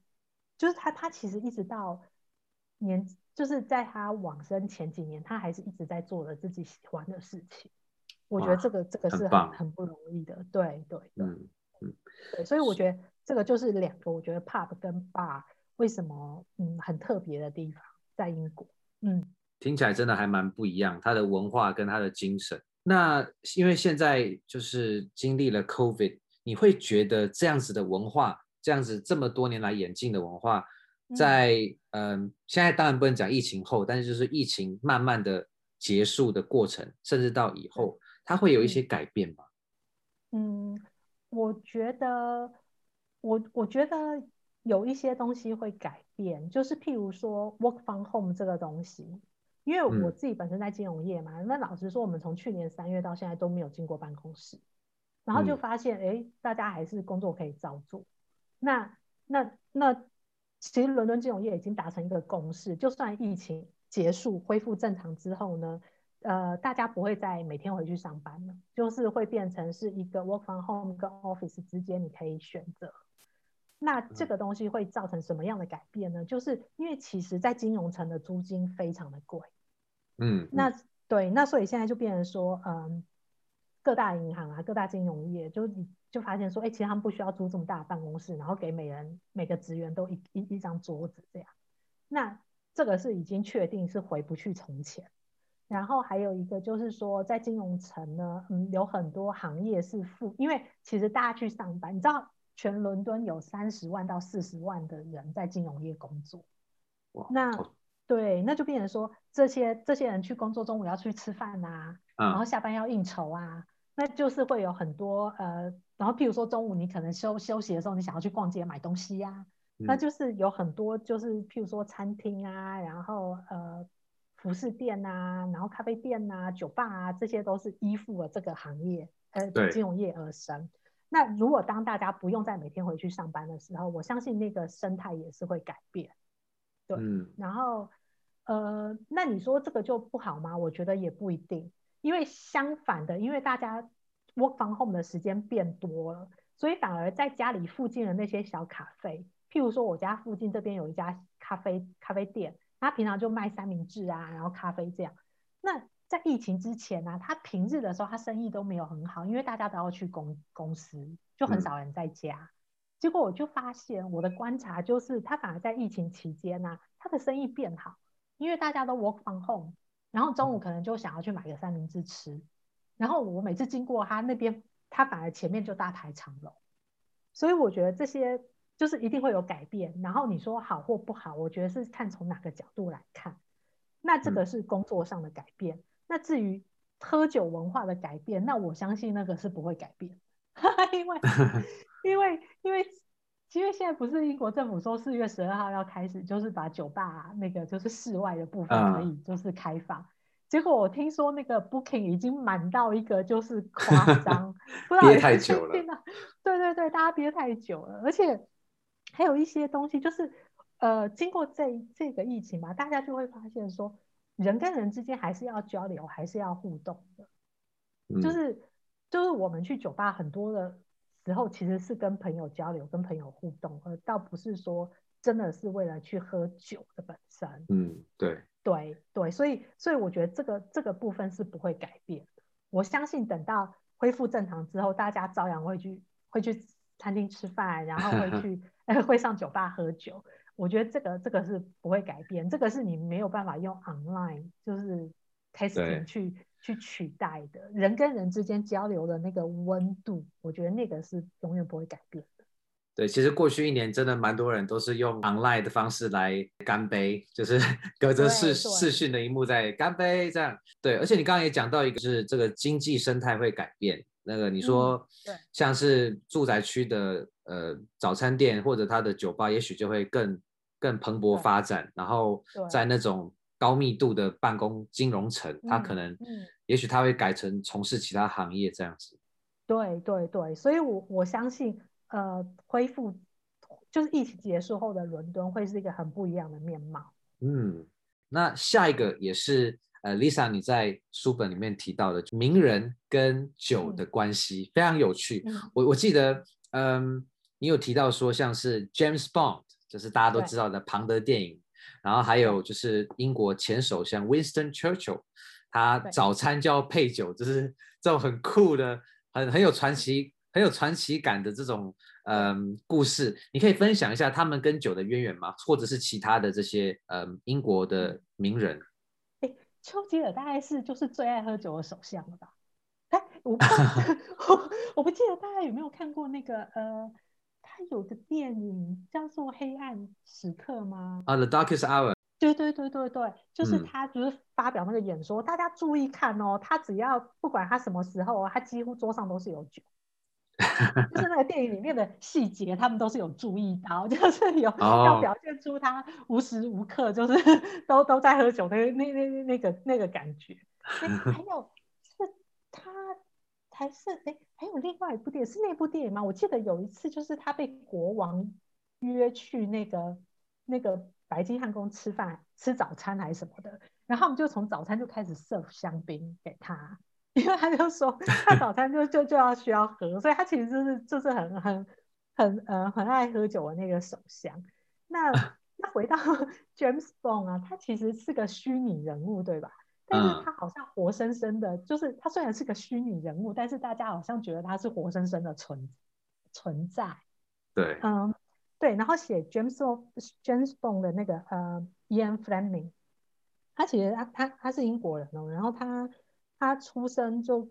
就是他，他其实一直到年，就是在他往生前几年，他还是一直在做着自己喜欢的事情。我觉得这个这个是很很不容易的，对对对，嗯嗯，对，所以我觉得这个就是两个，我觉得 pub 跟 bar 为什么嗯很特别的地方，在英国，嗯，听起来真的还蛮不一样，它的文化跟它的精神。那因为现在就是经历了 COVID，你会觉得这样子的文化？这样子这么多年来演进的文化，在嗯、呃，现在当然不能讲疫情后，但是就是疫情慢慢的结束的过程，甚至到以后，它会有一些改变吗？嗯，我觉得，我我觉得有一些东西会改变，就是譬如说 work from home 这个东西，因为我自己本身在金融业嘛，那、嗯、老实说，我们从去年三月到现在都没有进过办公室，然后就发现，哎、嗯，大家还是工作可以照做。那那那，其实伦敦金融业已经达成一个共识，就算疫情结束恢复正常之后呢，呃，大家不会再每天回去上班了，就是会变成是一个 work from home 跟 office 之间你可以选择。那这个东西会造成什么样的改变呢？就是因为其实，在金融城的租金非常的贵，嗯，那对，那所以现在就变成说，嗯，各大银行啊，各大金融业就你。就发现说，哎、欸，其实他们不需要租这么大的办公室，然后给每人每个职员都一一一张桌子这样。那这个是已经确定是回不去从前。然后还有一个就是说，在金融城呢，嗯，有很多行业是负，因为其实大家去上班，你知道，全伦敦有三十万到四十万的人在金融业工作。那对，那就变成说，这些这些人去工作，中午要去吃饭啊，然后下班要应酬啊。那就是会有很多呃然后譬如说中午你可能休休息的时候，你想要去逛街买东西呀、那就是有很多就是譬如说餐厅啊，然后呃服饰店啊，然后咖啡店啊，酒吧啊，这些都是依附了这个行业呃金融业而生。那如果当大家不用再每天回去上班的时候，我相信那个生态也是会改变。对，嗯、然后呃，那你说这个就不好吗？我觉得也不一定，因为相反的，因为大家 work from home 的时间变多了，所以反而在家里附近的那些小咖啡，譬如说我家附近这边有一家咖啡咖啡店，他平常就卖三明治啊，然后咖啡这样。那在疫情之前呢、啊，他平日的时候他生意都没有很好，因为大家都要去公公司，就很少人在家。嗯、结果我就发现，我的观察就是，他反而在疫情期间呢、啊，他的生意变好，因为大家都 work from home，然后中午可能就想要去买个三明治吃，然后我每次经过他那边，他反而前面就大排长龙。所以我觉得这些就是一定会有改变。然后你说好或不好，我觉得是看从哪个角度来看。那这个是工作上的改变。嗯那至于喝酒文化的改变，那我相信那个是不会改变，因为因为因为因为现在不是英国政府说四月十二号要开始，就是把酒吧、啊、那个就是室外的部分可以就是开放，嗯、结果我听说那个 booking 已经满到一个就是夸张，憋太久了，对对对，大家憋太久了，而且还有一些东西就是呃，经过这这个疫情嘛，大家就会发现说。人跟人之间还是要交流，还是要互动的。嗯、就是就是我们去酒吧很多的时候，其实是跟朋友交流、跟朋友互动，而倒不是说真的是为了去喝酒的本身。嗯，对对对，所以所以我觉得这个这个部分是不会改变的。我相信等到恢复正常之后，大家照样会去会去餐厅吃饭，然后会 去 会上酒吧喝酒。我觉得这个这个是不会改变，这个是你没有办法用 online 就是 testing 去去取代的。人跟人之间交流的那个温度，我觉得那个是永远不会改变的。对，其实过去一年真的蛮多人都是用 online 的方式来干杯，就是 隔着视视讯的一幕在干杯这样。对，而且你刚刚也讲到一个，是这个经济生态会改变。那个你说，嗯、像是住宅区的。呃，早餐店或者他的酒吧，也许就会更更蓬勃发展。然后在那种高密度的办公金融城，他可能，嗯、也许他会改成从事其他行业这样子。对对对，所以我我相信，呃，恢复就是疫情结束后的伦敦会是一个很不一样的面貌。嗯，那下一个也是呃，Lisa 你在书本里面提到的名人跟酒的关系，嗯、非常有趣。嗯、我我记得，嗯。你有提到说，像是 James Bond，就是大家都知道的庞德电影，然后还有就是英国前首相 Winston Churchill，他早餐就要配酒，就是 这种很酷的、很很有传奇、很有传奇感的这种嗯故事。你可以分享一下他们跟酒的渊源吗？或者是其他的这些嗯英国的名人？哎，丘吉尔大概是就是最爱喝酒的首相了吧？哎，我不 我我不记得大家有没有看过那个呃。他有个电影叫做《黑暗时刻》吗？啊，《The Darkest Hour》。对对对对对，就是他，就是发表那个演说，嗯、大家注意看哦。他只要不管他什么时候，他几乎桌上都是有酒，就是那个电影里面的细节，他们都是有注意到，就是有要表现出他无时无刻就是 都都在喝酒的那那那那个那个感觉。还有是他。还是哎，还有另外一部电影是那部电影吗？我记得有一次，就是他被国王约去那个那个白金汉宫吃饭、吃早餐还是什么的，然后我们就从早餐就开始 serve 香槟给他，因为他就说 他早餐就就就要需要喝，所以他其实就是就是很很很呃很爱喝酒的那个首相。那 那回到 James Bond 啊，他其实是个虚拟人物，对吧？但是他好像活生生的，嗯、就是他虽然是个虚拟人物，但是大家好像觉得他是活生生的存存在。对，嗯，对。然后写 James Bond James Bond 的那个呃 Ian Fleming，他其实他他他是英国人哦，然后他他出生就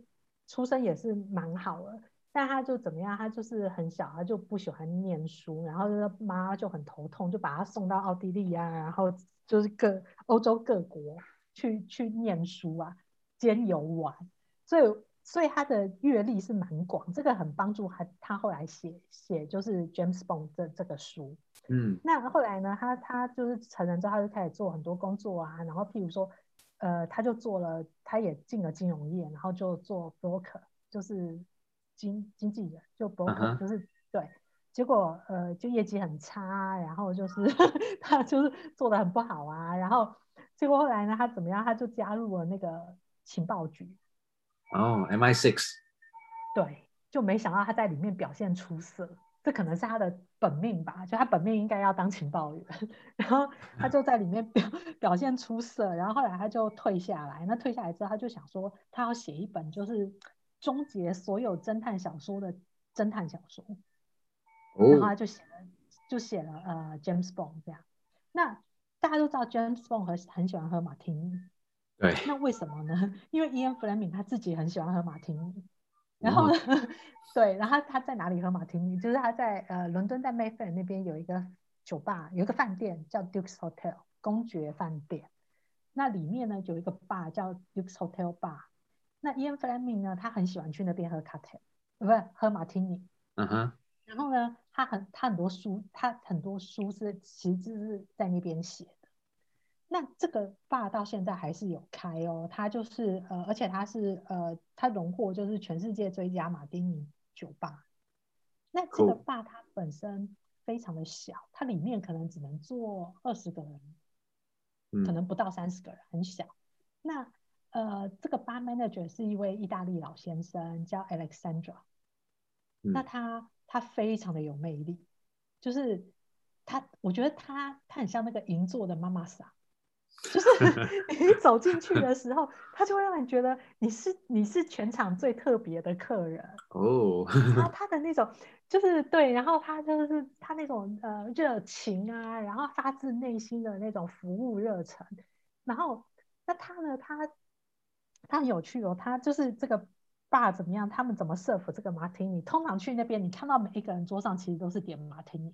出生也是蛮好的，但他就怎么样，他就是很小，他就不喜欢念书，然后妈妈就很头痛，就把他送到奥地利啊，然后就是各欧洲各国。去去念书啊，兼游玩，所以所以他的阅历是蛮广，这个很帮助他，他后来写写就是 James Bond 这这个书。嗯，那后来呢，他他就是成人之后，他就开始做很多工作啊，然后譬如说，呃，他就做了，他也进了金融业，然后就做 broker，就是经经纪人，就 broker，就是、uh huh. 对。结果呃，就业绩很差，然后就是 他就是做的很不好啊，然后结果后来呢，他怎么样？他就加入了那个情报局。哦、oh，MI6。对，就没想到他在里面表现出色，这可能是他的本命吧？就他本命应该要当情报员，然后他就在里面表 表现出色，然后后来他就退下来。那退下来之后，他就想说，他要写一本就是终结所有侦探小说的侦探小说。然后他就写了，就写了呃 James Bond 这样。那大家都知道 James Bond 很很喜欢喝马提尼。对。那为什么呢？因为 Ian Fleming 他自己很喜欢喝马提尼。然后呢，嗯、对，然后他，在哪里喝马提尼？就是他在呃伦敦在 Mayfair 那边有一个酒吧，有一个饭店叫 Duke's Hotel 公爵饭店。那里面呢有一个 bar 叫 Duke's Hotel Bar。那 Ian Fleming 呢，他很喜欢去那边喝 cocktail，不是喝马提尼。嗯哼。然后呢，他很他很多书，他很多书是其实是在那边写的。那这个 bar 到现在还是有开哦，他就是呃，而且他是呃，他荣获就是全世界最佳马丁尼酒吧。那这个 bar 它本身非常的小，它里面可能只能坐二十个人，可能不到三十个人，很小。那呃，这个 bar manager 是一位意大利老先生，叫 Alexandra。那他。他非常的有魅力，就是他，我觉得他他很像那个银座的妈妈桑，就是 你走进去的时候，他就会让你觉得你是你是全场最特别的客人哦。然后 他的那种就是对，然后他就是他那种呃热情啊，然后发自内心的那种服务热忱，然后那他呢，他他很有趣哦，他就是这个。爸怎么样？他们怎么 serve 这个马提尼？通常去那边，你看到每一个人桌上其实都是点马提尼，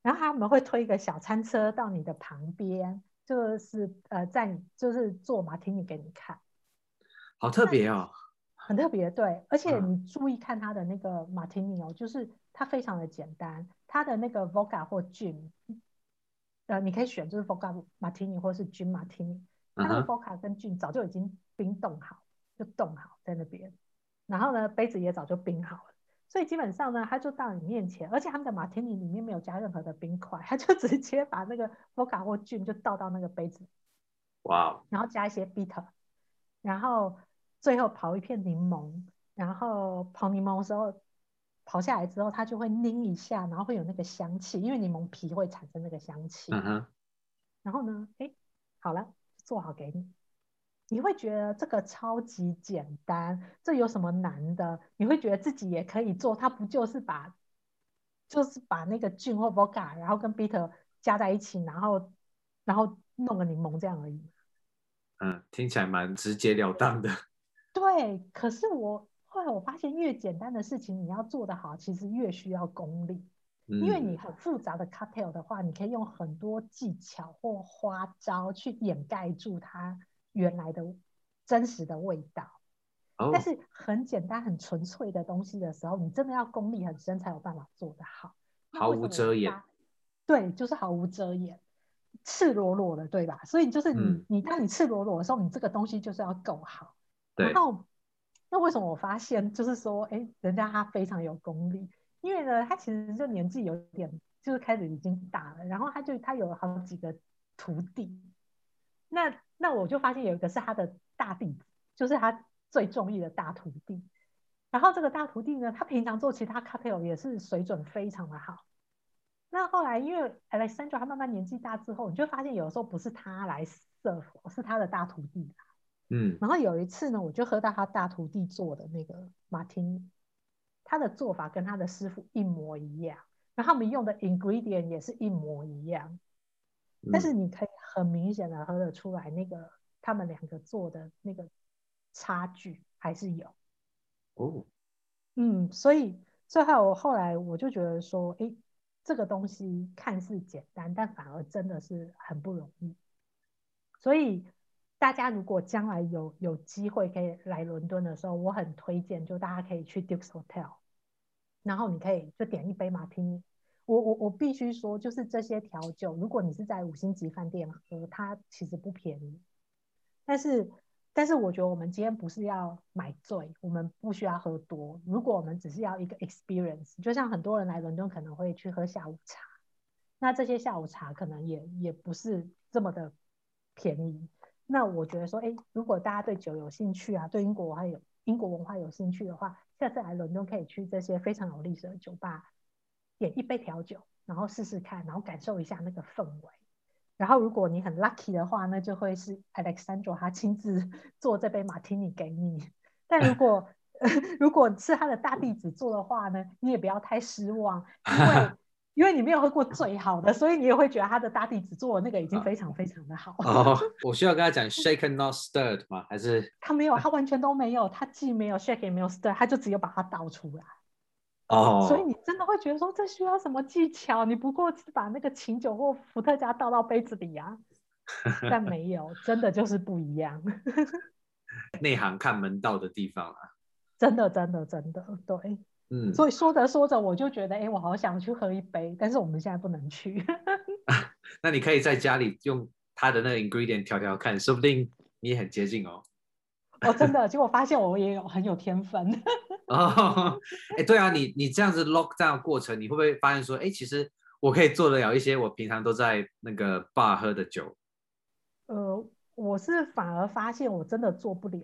然后他们会推一个小餐车到你的旁边，就是呃，在你就是做马提尼给你看，好特别哦，很特别，对。而且你注意看他的那个马提尼哦，嗯、就是它非常的简单，它的那个 Vodka 或 Gin，呃，你可以选就是 Vodka 马提尼或是 Gin 马提尼，它的 Vodka 跟 Gin 早就已经冰冻好。就冻好在那边，然后呢，杯子也早就冰好了，所以基本上呢，他就到你面前，而且他们的马天尼里面没有加任何的冰块，他就直接把那个伏卡或 Gin 就倒到那个杯子，哇.然后加一些 bitter，然后最后刨一片柠檬，然后刨柠檬的时候刨下来之后，它就会拧一下，然后会有那个香气，因为柠檬皮会产生那个香气，uh huh. 然后呢，哎，好了，做好给你。你会觉得这个超级简单，这有什么难的？你会觉得自己也可以做，它不就是把，就是把那个 gin 或 vodka，然后跟 bitter 加在一起，然后，然后弄个柠檬这样而已。嗯，听起来蛮直截了当的。对，可是我后来我发现，越简单的事情你要做得好，其实越需要功力。嗯，因为你很复杂的 cocktail 的话，你可以用很多技巧或花招去掩盖住它。原来的真实的味道，oh. 但是很简单、很纯粹的东西的时候，你真的要功力很深才有办法做得好，毫无遮掩。对，就是毫无遮掩，赤裸裸的，对吧？所以就是你，嗯、你当你赤裸裸的时候，你这个东西就是要够好。然后，那为什么我发现就是说，哎，人家他非常有功力，因为呢，他其实就年纪有点，就是开始已经大了，然后他就他有好几个徒弟，那。那我就发现有一个是他的大弟子，就是他最中意的大徒弟。然后这个大徒弟呢，他平常做其他 cocktail 也是水准非常的好。那后来因为 Alexandra 他慢慢年纪大之后，你就发现有的时候不是他来 serve，是他的大徒弟来。嗯。然后有一次呢，我就喝到他大徒弟做的那个马提尼，他的做法跟他的师傅一模一样，然后他们用的 ingredient 也是一模一样。但是你可以很明显的喝得出来，那个他们两个做的那个差距还是有。哦，嗯，所以最后我后来我就觉得说，哎，这个东西看似简单，但反而真的是很不容易。所以大家如果将来有有机会可以来伦敦的时候，我很推荐，就大家可以去 Duke's Hotel，然后你可以就点一杯马提尼。我我我必须说，就是这些调酒，如果你是在五星级饭店喝，它其实不便宜。但是，但是我觉得我们今天不是要买醉，我们不需要喝多。如果我们只是要一个 experience，就像很多人来伦敦可能会去喝下午茶，那这些下午茶可能也也不是这么的便宜。那我觉得说，哎，如果大家对酒有兴趣啊，对英国文化有英国文化有兴趣的话，下次来伦敦可以去这些非常有历史的酒吧。点一杯调酒，然后试试看，然后感受一下那个氛围。然后如果你很 lucky 的话，那就会是 Alexandro 他亲自做这杯马提尼给你。但如果 如果是他的大弟子做的话呢，你也不要太失望，因为 因为你没有喝过最好的，所以你也会觉得他的大弟子做的那个已经非常非常的好。哦，我需要跟他讲 shaken not stirred 吗？还是他没有，他完全都没有，他既没有 shake 也没有 stir，他就只有把它倒出来。哦，oh. 所以你真的会觉得说，这需要什么技巧？你不过是把那个琴酒或伏特加倒到杯子里呀、啊，但没有，真的就是不一样。内行看门道的地方啊，真的，真的，真的，对，嗯。所以说着说着，我就觉得，哎，我好想去喝一杯，但是我们现在不能去。那你可以在家里用他的那个 ingredient 调调看，说不定你也很接近哦。哦，真的，结果发现我也有很有天分。哦，哎，对啊，你你这样子 lock down 的过程，你会不会发现说，哎，其实我可以做得了一些我平常都在那个 bar 喝的酒？呃，我是反而发现我真的做不了。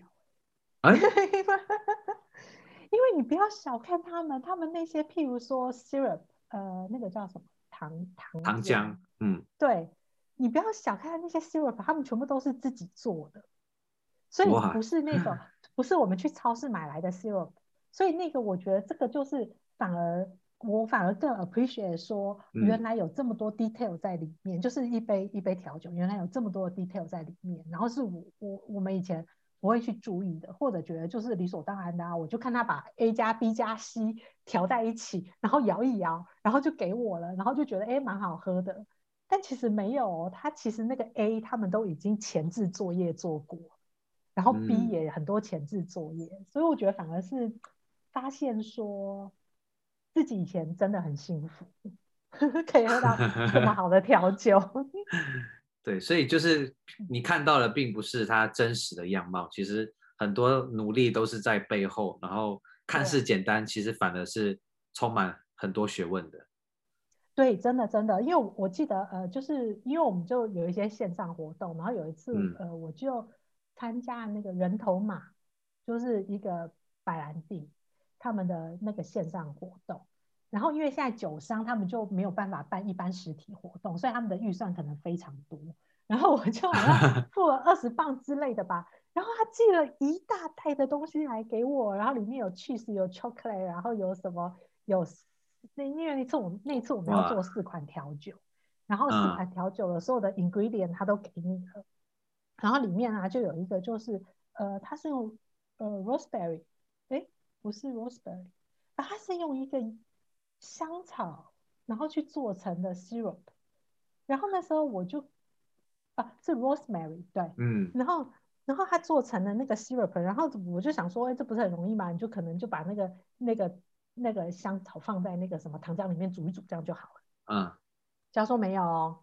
哎，因为你不要小看他们，他们那些譬如说 syrup，呃，那个叫什么糖糖糖浆，嗯，对，你不要小看那些 syrup，他们全部都是自己做的，所以不是那种，不是我们去超市买来的 syrup。所以那个，我觉得这个就是反而我反而更 appreciate 说，原来有这么多 detail 在里面，嗯、就是一杯一杯调酒，原来有这么多的 detail 在里面，然后是我我我们以前不会去注意的，或者觉得就是理所当然的啊，我就看他把 A 加 B 加 C 调在一起，然后摇一摇，然后就给我了，然后就觉得哎蛮好喝的，但其实没有，他其实那个 A 他们都已经前置作业做过，然后 B 也很多前置作业，嗯、所以我觉得反而是。发现说自己以前真的很幸福，可以喝到这么好的调酒。对，所以就是你看到的并不是他真实的样貌，其实很多努力都是在背后，然后看似简单，其实反而是充满很多学问的。对，真的真的，因为我记得呃，就是因为我们就有一些线上活动，然后有一次、嗯、呃，我就参加那个人头马，就是一个白兰地。他们的那个线上活动，然后因为现在酒商他们就没有办法办一般实体活动，所以他们的预算可能非常多。然后我就好像付了 二十磅之类的吧，然后他寄了一大袋的东西来给我，然后里面有 cheese 有 chocolate，然后有什么有那因为那次我那次我们要做四款调酒，然后四款调酒的所有的 ingredient 他都给你了，嗯、然后里面啊就有一个就是呃它是用呃 raspberry。不是 roseberry，啊，它是用一个香草，然后去做成的 syrup。然后那时候我就，啊，是 rosemary，对，嗯，然后然后它做成了那个 syrup，然后我就想说，哎，这不是很容易吗？你就可能就把那个那个那个香草放在那个什么糖浆里面煮一煮，这样就好了。嗯，教授没有哦。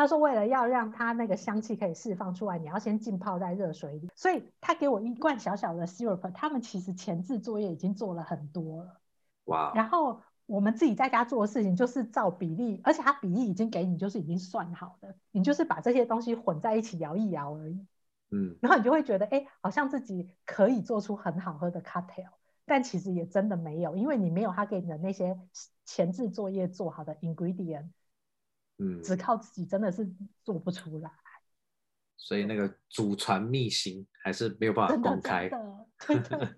他说：“为了要让它那个香气可以释放出来，你要先浸泡在热水里。所以他给我一罐小小的 syrup，他们其实前置作业已经做了很多了。哇然后我们自己在家做的事情就是照比例，而且他比例已经给你，就是已经算好的，你就是把这些东西混在一起摇一摇而已。嗯，然后你就会觉得，哎，好像自己可以做出很好喝的 cocktail，但其实也真的没有，因为你没有他给你的那些前置作业做好的 ingredient。”嗯，只靠自己真的是做不出来，所以那个祖传秘辛还是没有办法公开。对对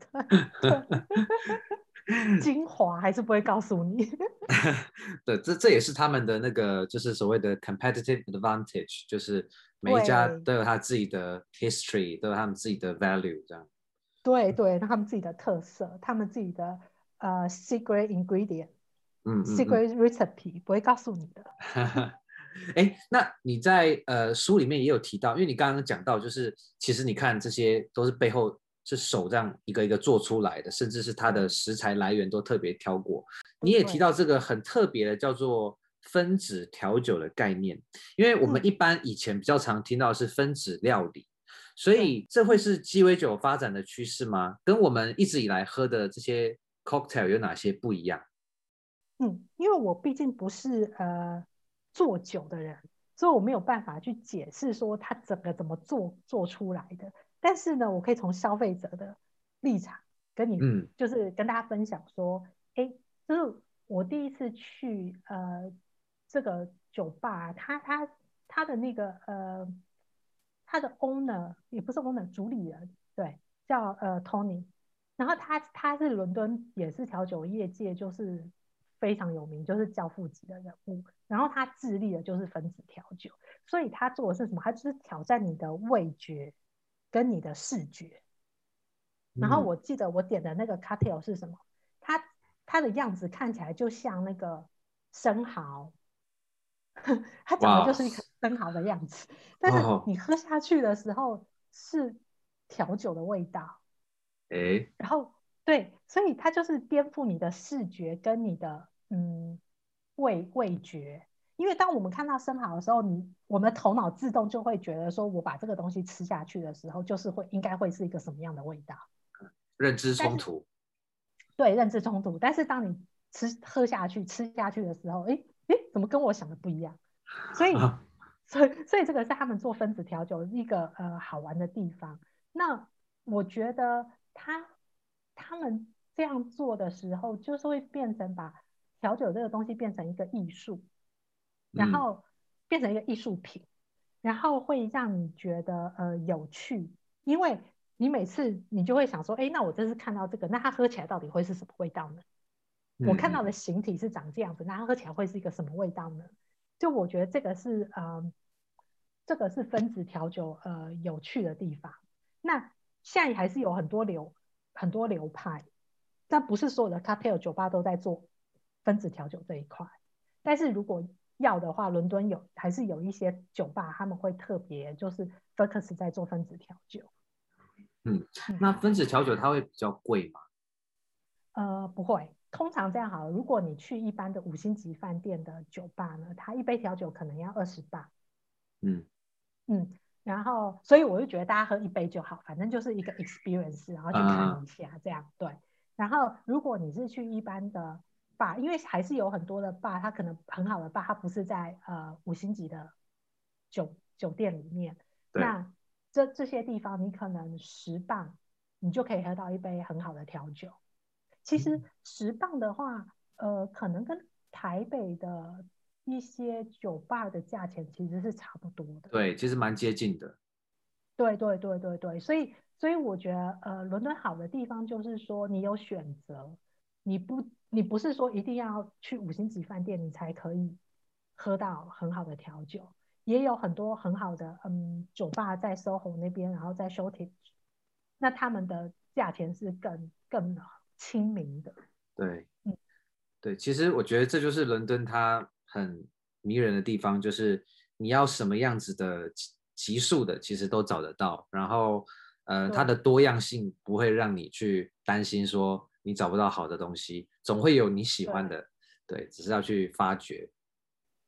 对，精华还是不会告诉你。对，这这也是他们的那个，就是所谓的 competitive advantage，就是每一家都有他自己的 history，都有他们自己的 value，这样。对对，他们自己的特色，他们自己的呃 secret ingredient。嗯，secret recipe 不会告诉你的。哎，那你在呃书里面也有提到，因为你刚刚讲到，就是其实你看这些都是背后是手这样一个一个做出来的，甚至是它的食材来源都特别挑过。你也提到这个很特别的叫做分子调酒的概念，因为我们一般以前比较常听到是分子料理，所以这会是鸡尾酒发展的趋势吗？跟我们一直以来喝的这些 cocktail 有哪些不一样？嗯，因为我毕竟不是呃。做酒的人，所以我没有办法去解释说他整个怎么做做出来的。但是呢，我可以从消费者的立场跟你，嗯，就是跟大家分享说，哎、嗯，就是我第一次去呃这个酒吧，他他他的那个呃他的 owner 也不是 owner 主理人，对，叫呃 Tony，然后他他是伦敦也是调酒业界就是。非常有名，就是教父级的人物。然后他致力的就是分子调酒，所以他做的是什么？他就是挑战你的味觉跟你的视觉。然后我记得我点的那个 cocktail 是什么？它它的样子看起来就像那个生蚝，它长得就是一个生蚝的样子。但是你喝下去的时候是调酒的味道。哎，然后对，所以它就是颠覆你的视觉跟你的。嗯，味味觉，因为当我们看到生蚝的时候，你我们的头脑自动就会觉得说，我把这个东西吃下去的时候，就是会应该会是一个什么样的味道？认知冲突。对，认知冲突。但是当你吃喝下去吃下去的时候，哎哎，怎么跟我想的不一样？所以，啊、所以，所以这个是他们做分子调酒一个呃好玩的地方。那我觉得他他们这样做的时候，就是会变成把。调酒这个东西变成一个艺术，然后变成一个艺术品，嗯、然后会让你觉得呃有趣，因为你每次你就会想说，哎，那我这次看到这个，那它喝起来到底会是什么味道呢？嗯、我看到的形体是长这样子，那它喝起来会是一个什么味道呢？就我觉得这个是呃，这个是分子调酒呃有趣的地方。那现在还是有很多流很多流派，但不是所有的 cocktail 酒吧都在做。分子调酒这一块，但是如果要的话，伦敦有还是有一些酒吧，他们会特别就是 focus 在做分子调酒。嗯，那分子调酒它会比较贵吗？呃，不会，通常这样好了。如果你去一般的五星级饭店的酒吧呢，它一杯调酒可能要二十磅。嗯嗯，然后所以我就觉得大家喝一杯就好，反正就是一个 experience，然后去看一下、uh. 这样对。然后如果你是去一般的。吧，因为还是有很多的吧，它可能很好的吧，它不是在呃五星级的酒酒店里面。那这这些地方，你可能十磅，你就可以喝到一杯很好的调酒。其实十磅的话，呃，可能跟台北的一些酒吧的价钱其实是差不多的。对，其实蛮接近的。对对对对对，所以所以我觉得，呃，伦敦好的地方就是说，你有选择，你不。你不是说一定要去五星级饭店，你才可以喝到很好的调酒，也有很多很好的嗯酒吧在 SOHO 那边，然后在 Shoreditch，那他们的价钱是更更亲民的。对，嗯，对，其实我觉得这就是伦敦它很迷人的地方，就是你要什么样子的级数的，其实都找得到，然后呃，它的多样性不会让你去担心说。你找不到好的东西，总会有你喜欢的，对，对，只是要去发掘。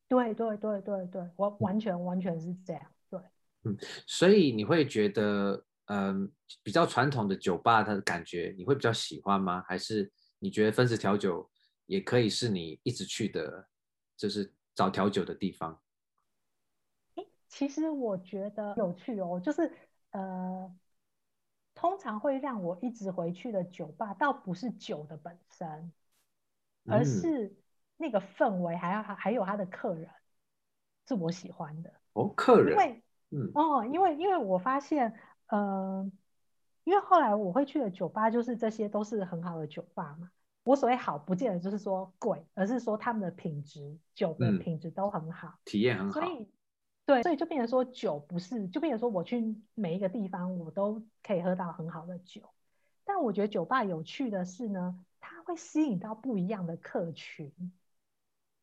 对对对对对，我完全、嗯、完全是这样，对。嗯，所以你会觉得，嗯，比较传统的酒吧它的感觉，你会比较喜欢吗？还是你觉得分子调酒也可以是你一直去的，就是找调酒的地方？诶，其实我觉得有趣哦，就是呃。通常会让我一直回去的酒吧，倒不是酒的本身，而是那个氛围，还有还有他的客人，是我喜欢的。哦，客人，因为，嗯，哦，因为因为我发现，呃，因为后来我会去的酒吧，就是这些都是很好的酒吧嘛。我所谓好，不见得就是说贵，而是说他们的品质，酒的品质都很好，嗯，体验很好。所以。对，所以就变成说酒不是，就变成说我去每一个地方，我都可以喝到很好的酒。但我觉得酒吧有趣的是呢，它会吸引到不一样的客群，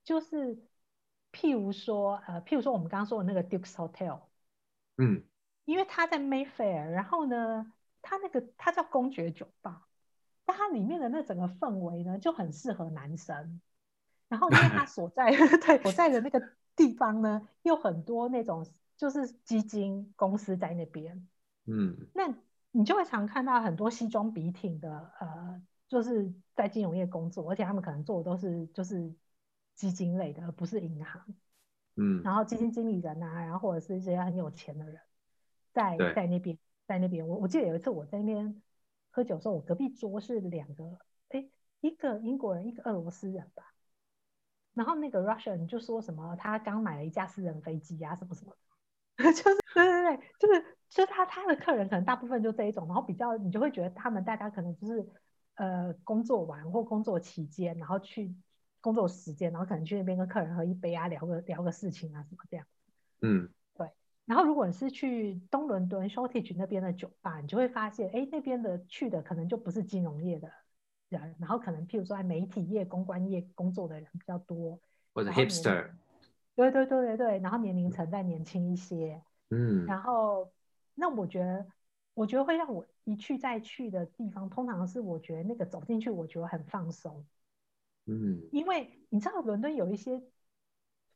就是譬如说，呃，譬如说我们刚刚说的那个 Duke's Hotel，嗯，因为它在 Mayfair，然后呢，它那个它叫公爵酒吧，但它里面的那整个氛围呢就很适合男生。然后因为它 所在 对所在的那个地方呢，有很多那种就是基金公司在那边，嗯，那你就会常看到很多西装笔挺的，呃，就是在金融业工作，而且他们可能做的都是就是。基金类的，而不是银行，嗯，然后基金经理人啊，然后或者是一些很有钱的人，在在那边，在那边，我我记得有一次我在那边喝酒的时候，我隔壁桌是两个，哎，一个英国人，一个俄罗斯人吧，然后那个 Russian 就说什么他刚买了一架私人飞机啊，什么什么的，就是对对对，就是就是他他的客人可能大部分就这一种，然后比较你就会觉得他们大家可能就是呃工作完或工作期间，然后去。工作时间，然后可能去那边跟客人喝一杯啊，聊个聊个事情啊，什么这样。嗯，对。然后如果你是去东伦敦 Shoreditch 那边的酒吧，你就会发现，哎，那边的去的可能就不是金融业的人，然后可能譬如说在媒体业、公关业工作的人比较多，或者 hipster。对对对对对，然后年龄层再年轻一些。嗯。然后，那我觉得，我觉得会让我一去再去的地方，通常是我觉得那个走进去，我觉得很放松。嗯，因为你知道伦敦有一些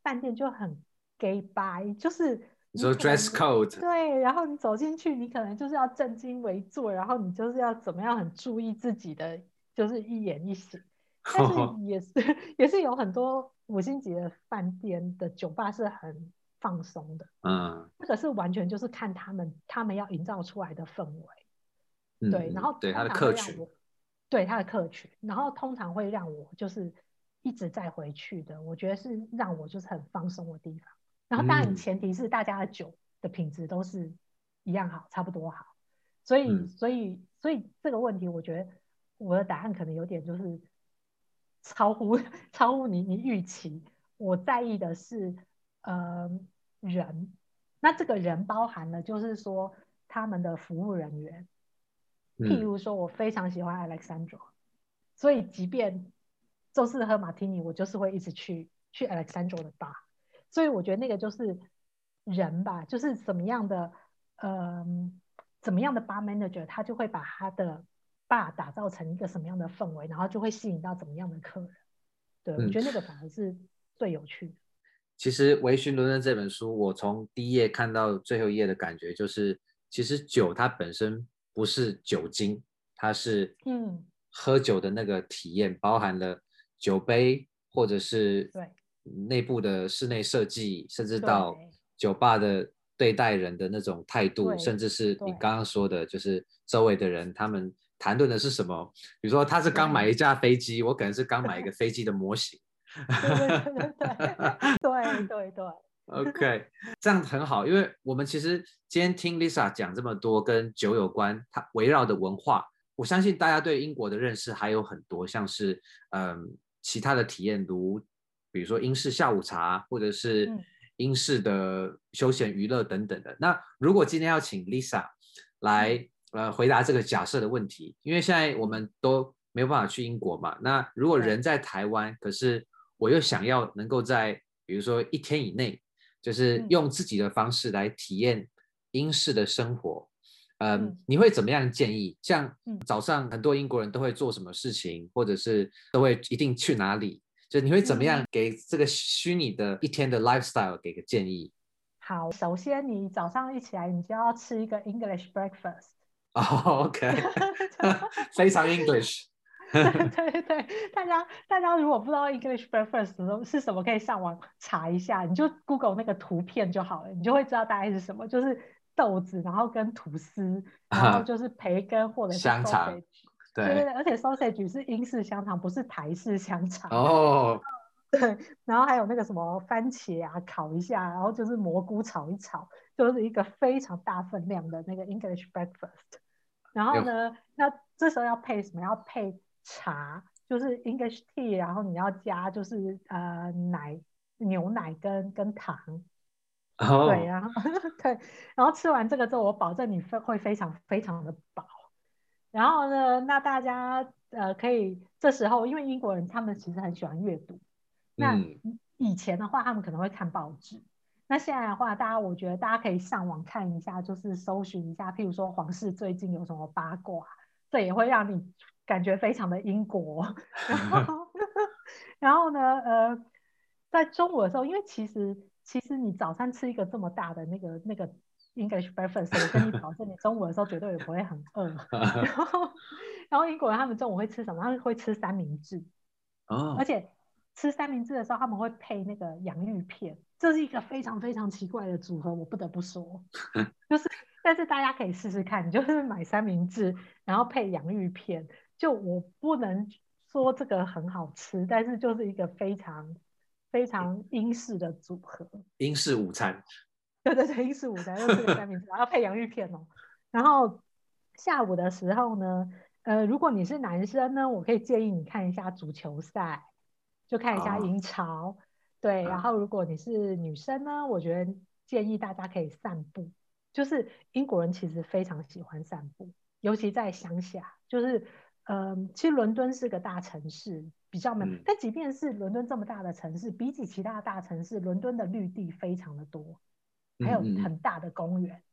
饭店就很 gay bye，就是你说 dress code 对，然后你走进去，你可能就是要正襟危坐，然后你就是要怎么样很注意自己的就是一言一行，但是也是 也是有很多五星级的饭店的酒吧是很放松的，嗯，这个是完全就是看他们他们要营造出来的氛围，嗯、对，然后对他的客群。对他的客群，然后通常会让我就是一直再回去的，我觉得是让我就是很放松的地方。然后当然前提是大家的酒的品质都是一样好，差不多好。所以，嗯、所以，所以这个问题，我觉得我的答案可能有点就是超乎 超乎你你预期。我在意的是呃人，那这个人包含了就是说他们的服务人员。譬如说，我非常喜欢 Alexandra，嗯，所以即便周四喝马提尼，我就是会一直去去 Alexandra 的 bar。所以我觉得那个就是人吧，就是怎么样的，嗯，怎么样的 bar manager，他就会把他的 bar 打造成一个什么样的氛围，然后就会吸引到怎么样的客人。对，我觉得那个反而是最有趣的。嗯，其实《微醺伦敦》这本书，我从第一页看到最后一页的感觉，就是其实酒它本身。不是酒精，它是嗯，喝酒的那个体验，嗯、包含了酒杯或者是对内部的室内设计，甚至到酒吧的对待人的那种态度，甚至是你刚刚说的，就是周围的人他们谈论的是什么？比如说他是刚买一架飞机，我可能是刚买一个飞机的模型。对 对对对对对。OK，这样很好，因为我们其实今天听 Lisa 讲这么多跟酒有关，它围绕的文化，我相信大家对英国的认识还有很多，像是嗯其他的体验，如比如说英式下午茶，或者是英式的休闲娱乐等等的。嗯、那如果今天要请 Lisa 来呃回答这个假设的问题，因为现在我们都没有办法去英国嘛，那如果人在台湾，可是我又想要能够在比如说一天以内。就是用自己的方式来体验英式的生活，嗯，嗯，你会怎么样建议？像早上很多英国人都会做什么事情，或者是都会一定去哪里？就你会怎么样给这个虚拟的一天的 lifestyle 给个建议？好，首先你早上一起来，你就要吃一个 English breakfast。哦，OK，非常 English。对对对，大家大家如果不知道 English breakfast 是什么，可以上网查一下，你就 Google 那个图片就好了，你就会知道大概是什么，就是豆子，然后跟吐司，然后就是培根或者是香肠，对对对，而且 sausage 是英式香肠，不是台式香肠。哦，对，然后还有那个什么番茄啊，烤一下，然后就是蘑菇炒一炒，就是一个非常大分量的那个 English breakfast。然后呢，那这时候要配什么？要配茶就是 English tea，然后你要加就是呃奶、牛奶跟跟糖，oh. 对，然后 对，然后吃完这个之后，我保证你会会非常非常的饱。然后呢，那大家呃可以这时候，因为英国人他们其实很喜欢阅读，那、嗯、以前的话，他们可能会看报纸。那现在的话，大家我觉得大家可以上网看一下，就是搜寻一下，譬如说皇室最近有什么八卦，这也会让你感觉非常的英国。然后，然后呢，呃，在中午的时候，因为其实其实你早餐吃一个这么大的那个那个 English breakfast，我跟你保证，你中午的时候绝对也不会很饿。然后，然后英国人他们中午会吃什么？他们会吃三明治。哦，而且。吃三明治的时候，他们会配那个洋芋片，这是一个非常非常奇怪的组合，我不得不说，就是，但是大家可以试试看，你就是买三明治，然后配洋芋片，就我不能说这个很好吃，但是就是一个非常非常英式的组合，英式午餐，对对对，英式午餐就是三明治，然后配洋芋片哦，然后下午的时候呢，呃，如果你是男生呢，我可以建议你看一下足球赛。就看一下英超，oh. 对，然后如果你是女生呢，我觉得建议大家可以散步。就是英国人其实非常喜欢散步，尤其在乡下。就是，嗯、呃，其实伦敦是个大城市，比较美。嗯、但即便是伦敦这么大的城市，比起其他大城市，伦敦的绿地非常的多，还有很大的公园，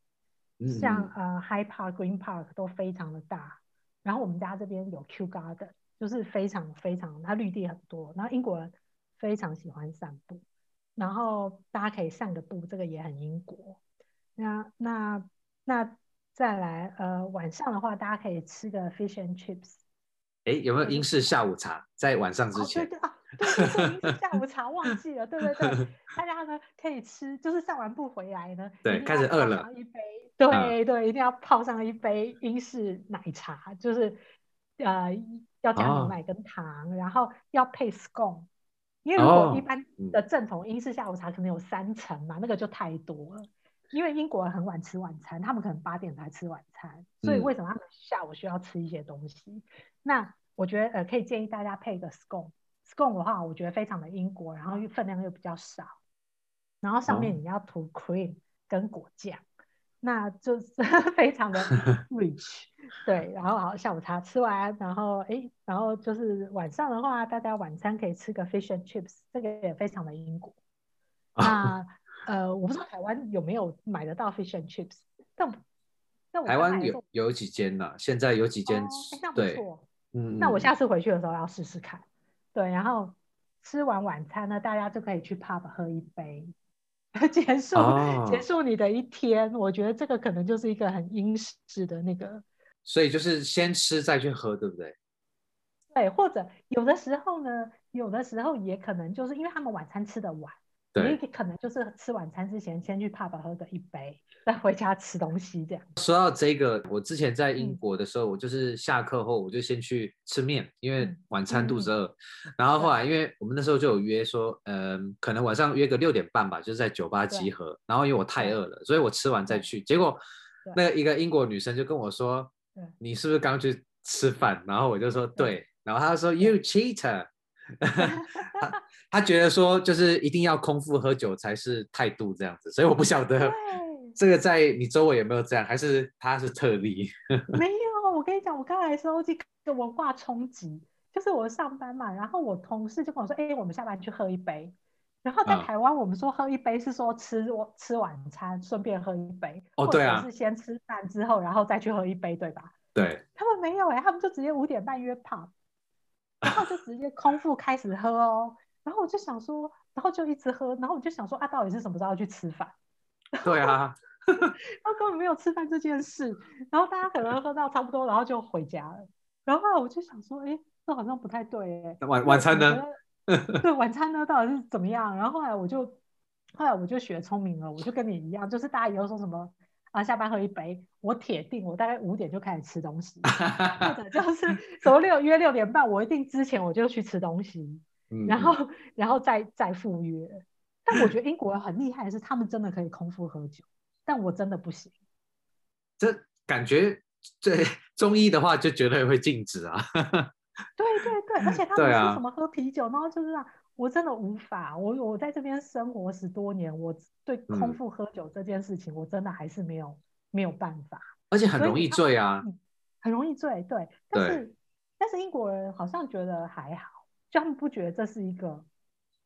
嗯、像呃 High Park、Green Park 都非常的大。然后我们家这边有 Kew Garden。就是非常非常，它绿地很多，然后英国人非常喜欢散步，然后大家可以散个步，这个也很英国。那那那再来，呃，晚上的话，大家可以吃个 fish and chips。哎，有没有英式下午茶在晚上之前？哦、对对啊，对对对，英式下午茶忘记了，对对对，大家呢可以吃，就是散完步回来呢，对，开始饿了，一杯，对、嗯、对，一定要泡上一杯英式奶茶，就是呃。要加牛奶跟糖，oh. 然后要配 scone，因为如果一般的正统英式下午茶可能有三层嘛，oh. 那个就太多了。因为英国人很晚吃晚餐，他们可能八点才吃晚餐，所以为什么他们下午需要吃一些东西？嗯、那我觉得呃可以建议大家配一个 scone，scone 的话我觉得非常的英国，然后分量又比较少，然后上面你要涂 cream 跟果酱。Oh. 那就是 非常的 rich，对，然后好下午茶吃完，然后哎，然后就是晚上的话，大家晚餐可以吃个 fish and chips，这个也非常的英国。那呃，我不知道台湾有没有买得到 fish and chips，但那台湾有有几间呢？现在有几间，对，嗯，那我下次回去的时候要试试看。对，然后吃完晚餐呢，大家就可以去 pub 喝一杯。结束、哦、结束你的一天，我觉得这个可能就是一个很英式的那个，所以就是先吃再去喝，对不对？对，或者有的时候呢，有的时候也可能就是因为他们晚餐吃得晚。对，你可能就是吃晚餐之前先去 pub 喝个一杯，再回家吃东西这样。说到这个，我之前在英国的时候，嗯、我就是下课后我就先去吃面，因为晚餐肚子饿。嗯、然后后来，因为我们那时候就有约说，嗯，可能晚上约个六点半吧，就是在酒吧集合。然后因为我太饿了，所以我吃完再去。结果那个一个英国女生就跟我说：“你是不是刚去吃饭？”然后我就说：“对。”然后她说：“You cheater。” 他觉得说，就是一定要空腹喝酒才是态度这样子，所以我不晓得这个在你周围有没有这样，还是他是特例？没有，我跟你讲，我刚来的时候这个文化冲击，就是我上班嘛，然后我同事就跟我说，哎，我们下班去喝一杯。然后在台湾，我们说喝一杯是说吃我吃晚餐顺便喝一杯，哦，对啊，或者是先吃饭之后然后再去喝一杯，对吧？对，他们没有哎，他们就直接五点半约炮，然后就直接空腹开始喝哦。然后我就想说，然后就一直喝，然后我就想说啊，到底是什么时候要去吃饭？对啊，他根本没有吃饭这件事。然后大家可能喝到差不多，然后就回家了。然后后来我就想说，哎，这好像不太对哎。晚晚餐呢？对，晚餐呢到底是怎么样？然后后来我就，后来我就学聪明了，我就跟你一样，就是大家以后说什么啊，下班喝一杯，我铁定我大概五点就开始吃东西，或者就是什么六约六点半，我一定之前我就去吃东西。然后，然后再再赴约。但我觉得英国人很厉害的是，他们真的可以空腹喝酒，但我真的不行。这感觉，对中医的话就绝对会禁止啊。对对对，而且他们说什么喝啤酒，然后就是让我真的无法。我我在这边生活十多年，我对空腹喝酒这件事情，我真的还是没有没有办法。而且很容易醉啊，很容易醉。对，但是但是英国人好像觉得还好。就他们不觉得这是一个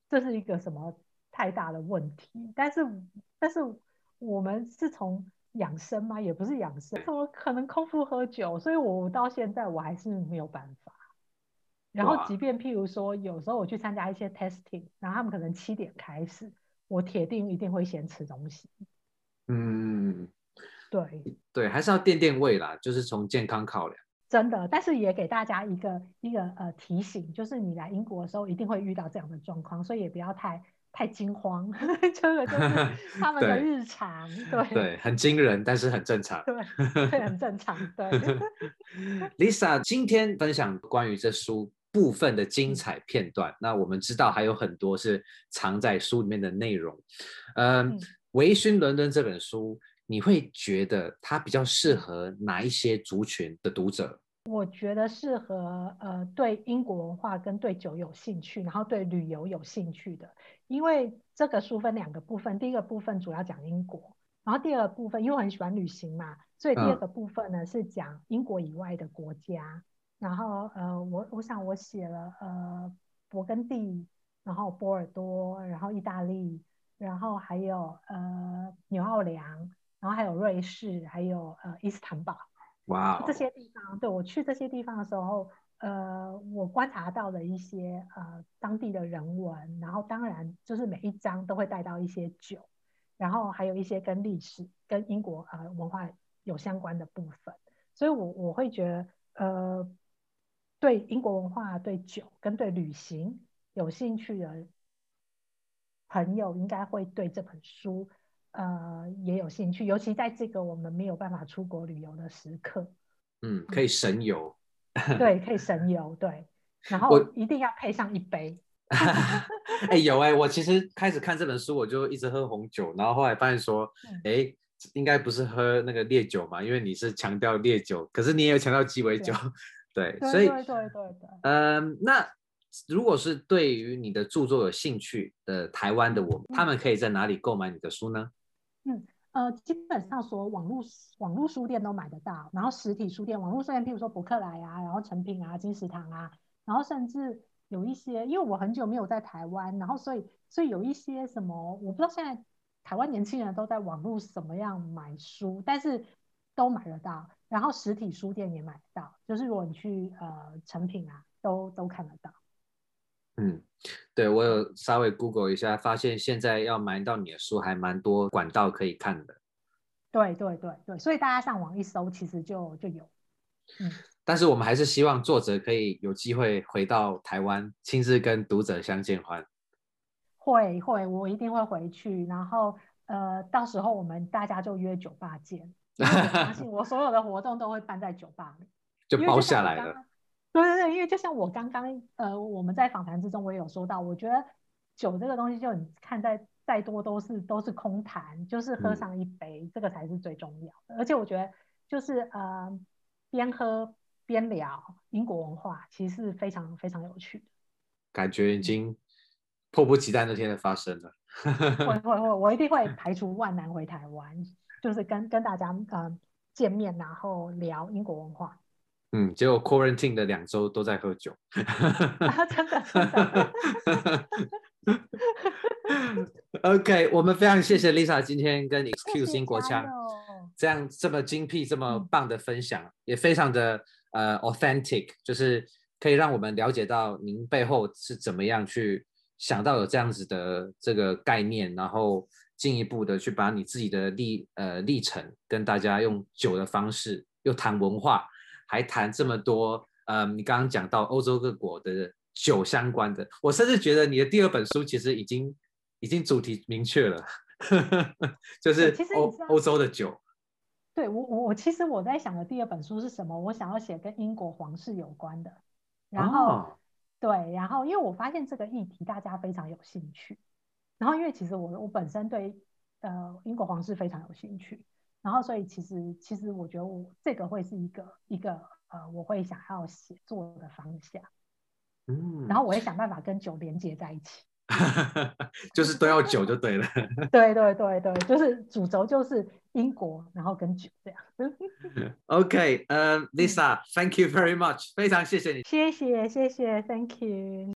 这是一个什么太大的问题。但是但是我们是从养生吗？也不是养生，怎么可能空腹喝酒？所以我到现在我还是没有办法。然后即便譬如说，有时候我去参加一些 testing，然后他们可能七点开始，我铁定一定会先吃东西。嗯，对对，还是要垫垫胃啦，就是从健康考量。真的，但是也给大家一个一个呃提醒，就是你来英国的时候一定会遇到这样的状况，所以也不要太太惊慌，这个就是 他们的日常，对对，对，很惊人，但是很正常，对，对，很正常，对。Lisa 今天分享关于这书部分的精彩片段，那我们知道还有很多是藏在书里面的内容，呃、嗯，微醺伦敦这本书。你会觉得它比较适合哪一些族群的读者？我觉得适合呃对英国文化跟对酒有兴趣，然后对旅游有兴趣的。因为这个书分两个部分，第一个部分主要讲英国，然后第二个部分因为我很喜欢旅行嘛，所以第二个部分呢、嗯、是讲英国以外的国家。然后呃我我想我写了呃勃艮第，然后波尔多，然后意大利，然后还有呃纽奥良。然后还有瑞士，还有呃伊斯坦堡，哇 Wow，这些地方，对，我去这些地方的时候，呃，我观察到了一些呃当地的人文，然后当然就是每一章都会带到一些酒，然后还有一些跟历史、跟英国呃文化有相关的部分，所以我我会觉得呃对英国文化、对酒跟对旅行有兴趣的朋友，应该会对这本书。呃，也有兴趣，尤其在这个我们没有办法出国旅游的时刻，嗯，可以神游，对，可以神游，对，然后一定要配上一杯。哎、欸，有哎、欸，我其实开始看这本书，我就一直喝红酒，然后后来发现说，哎、应该不是喝那个烈酒嘛，因为你是强调烈酒，可是你也有强调鸡尾酒，对，所以对对对对，嗯、呃，那如果是对于你的著作有兴趣的台湾的我们，嗯、他们可以在哪里购买你的书呢？嗯呃，基本上说网络网络书店都买得到，然后实体书店、网络书店，譬如说博客来啊，然后诚品啊、金石堂啊，然后甚至有一些，因为我很久没有在台湾，然后所以所以有一些什么，我不知道现在台湾年轻人都在网络什么样买书，但是都买得到，然后实体书店也买得到，就是如果你去呃成品啊，都都看得到。嗯，对，我有稍微 Google 一下，发现现在要买到你的书还蛮多管道可以看的。对对对对，所以大家上网一搜，其实就就有。嗯，但是我们还是希望作者可以有机会回到台湾，亲自跟读者相见欢。会会，我一定会回去，然后呃，到时候我们大家就约酒吧见。我所有的活动都会办在酒吧里，就包下来了。对对对，因为就像我刚刚呃，我们在访谈之中我也有说到，我觉得酒这个东西，就你看再再多都是都是空谈，就是喝上一杯，嗯、这个才是最重要的。而且我觉得就是呃，边喝边聊英国文化，其实是非常非常有趣的。感觉已经迫不及待那天的发生了。会会会，我一定会排除万难回台湾，就是跟跟大家呃见面，然后聊英国文化。嗯，结果 quarantine 的两周都在喝酒，啊，真的，真的。OK，我们非常谢谢 Lisa 今天跟 Excuse 英国腔这样这么精辟、这么棒的分享，嗯、也非常的呃 authentic，就是可以让我们了解到您背后是怎么样去想到有这样子的这个概念，然后进一步的去把你自己的历呃历程跟大家用酒的方式又谈文化。还谈这么多，呃，你刚刚讲到欧洲各国的酒相关的，我甚至觉得你的第二本书其实已经已经主题明确了，就是欧欧洲的酒。对我我我其实我在想的第二本书是什么？我想要写跟英国皇室有关的，然后、哦、对，然后因为我发现这个议题大家非常有兴趣，然后因为其实我我本身对呃英国皇室非常有兴趣。然后，所以其实，其实我觉得我这个会是一个一个呃，我会想要写作的方向。嗯，然后我会想办法跟酒连接在一起，就是都要酒就对了。对对对对，就是主轴就是英国，然后跟酒这样。OK，呃，Lisa，Thank you very much，非常谢谢你。谢谢谢谢，Thank you。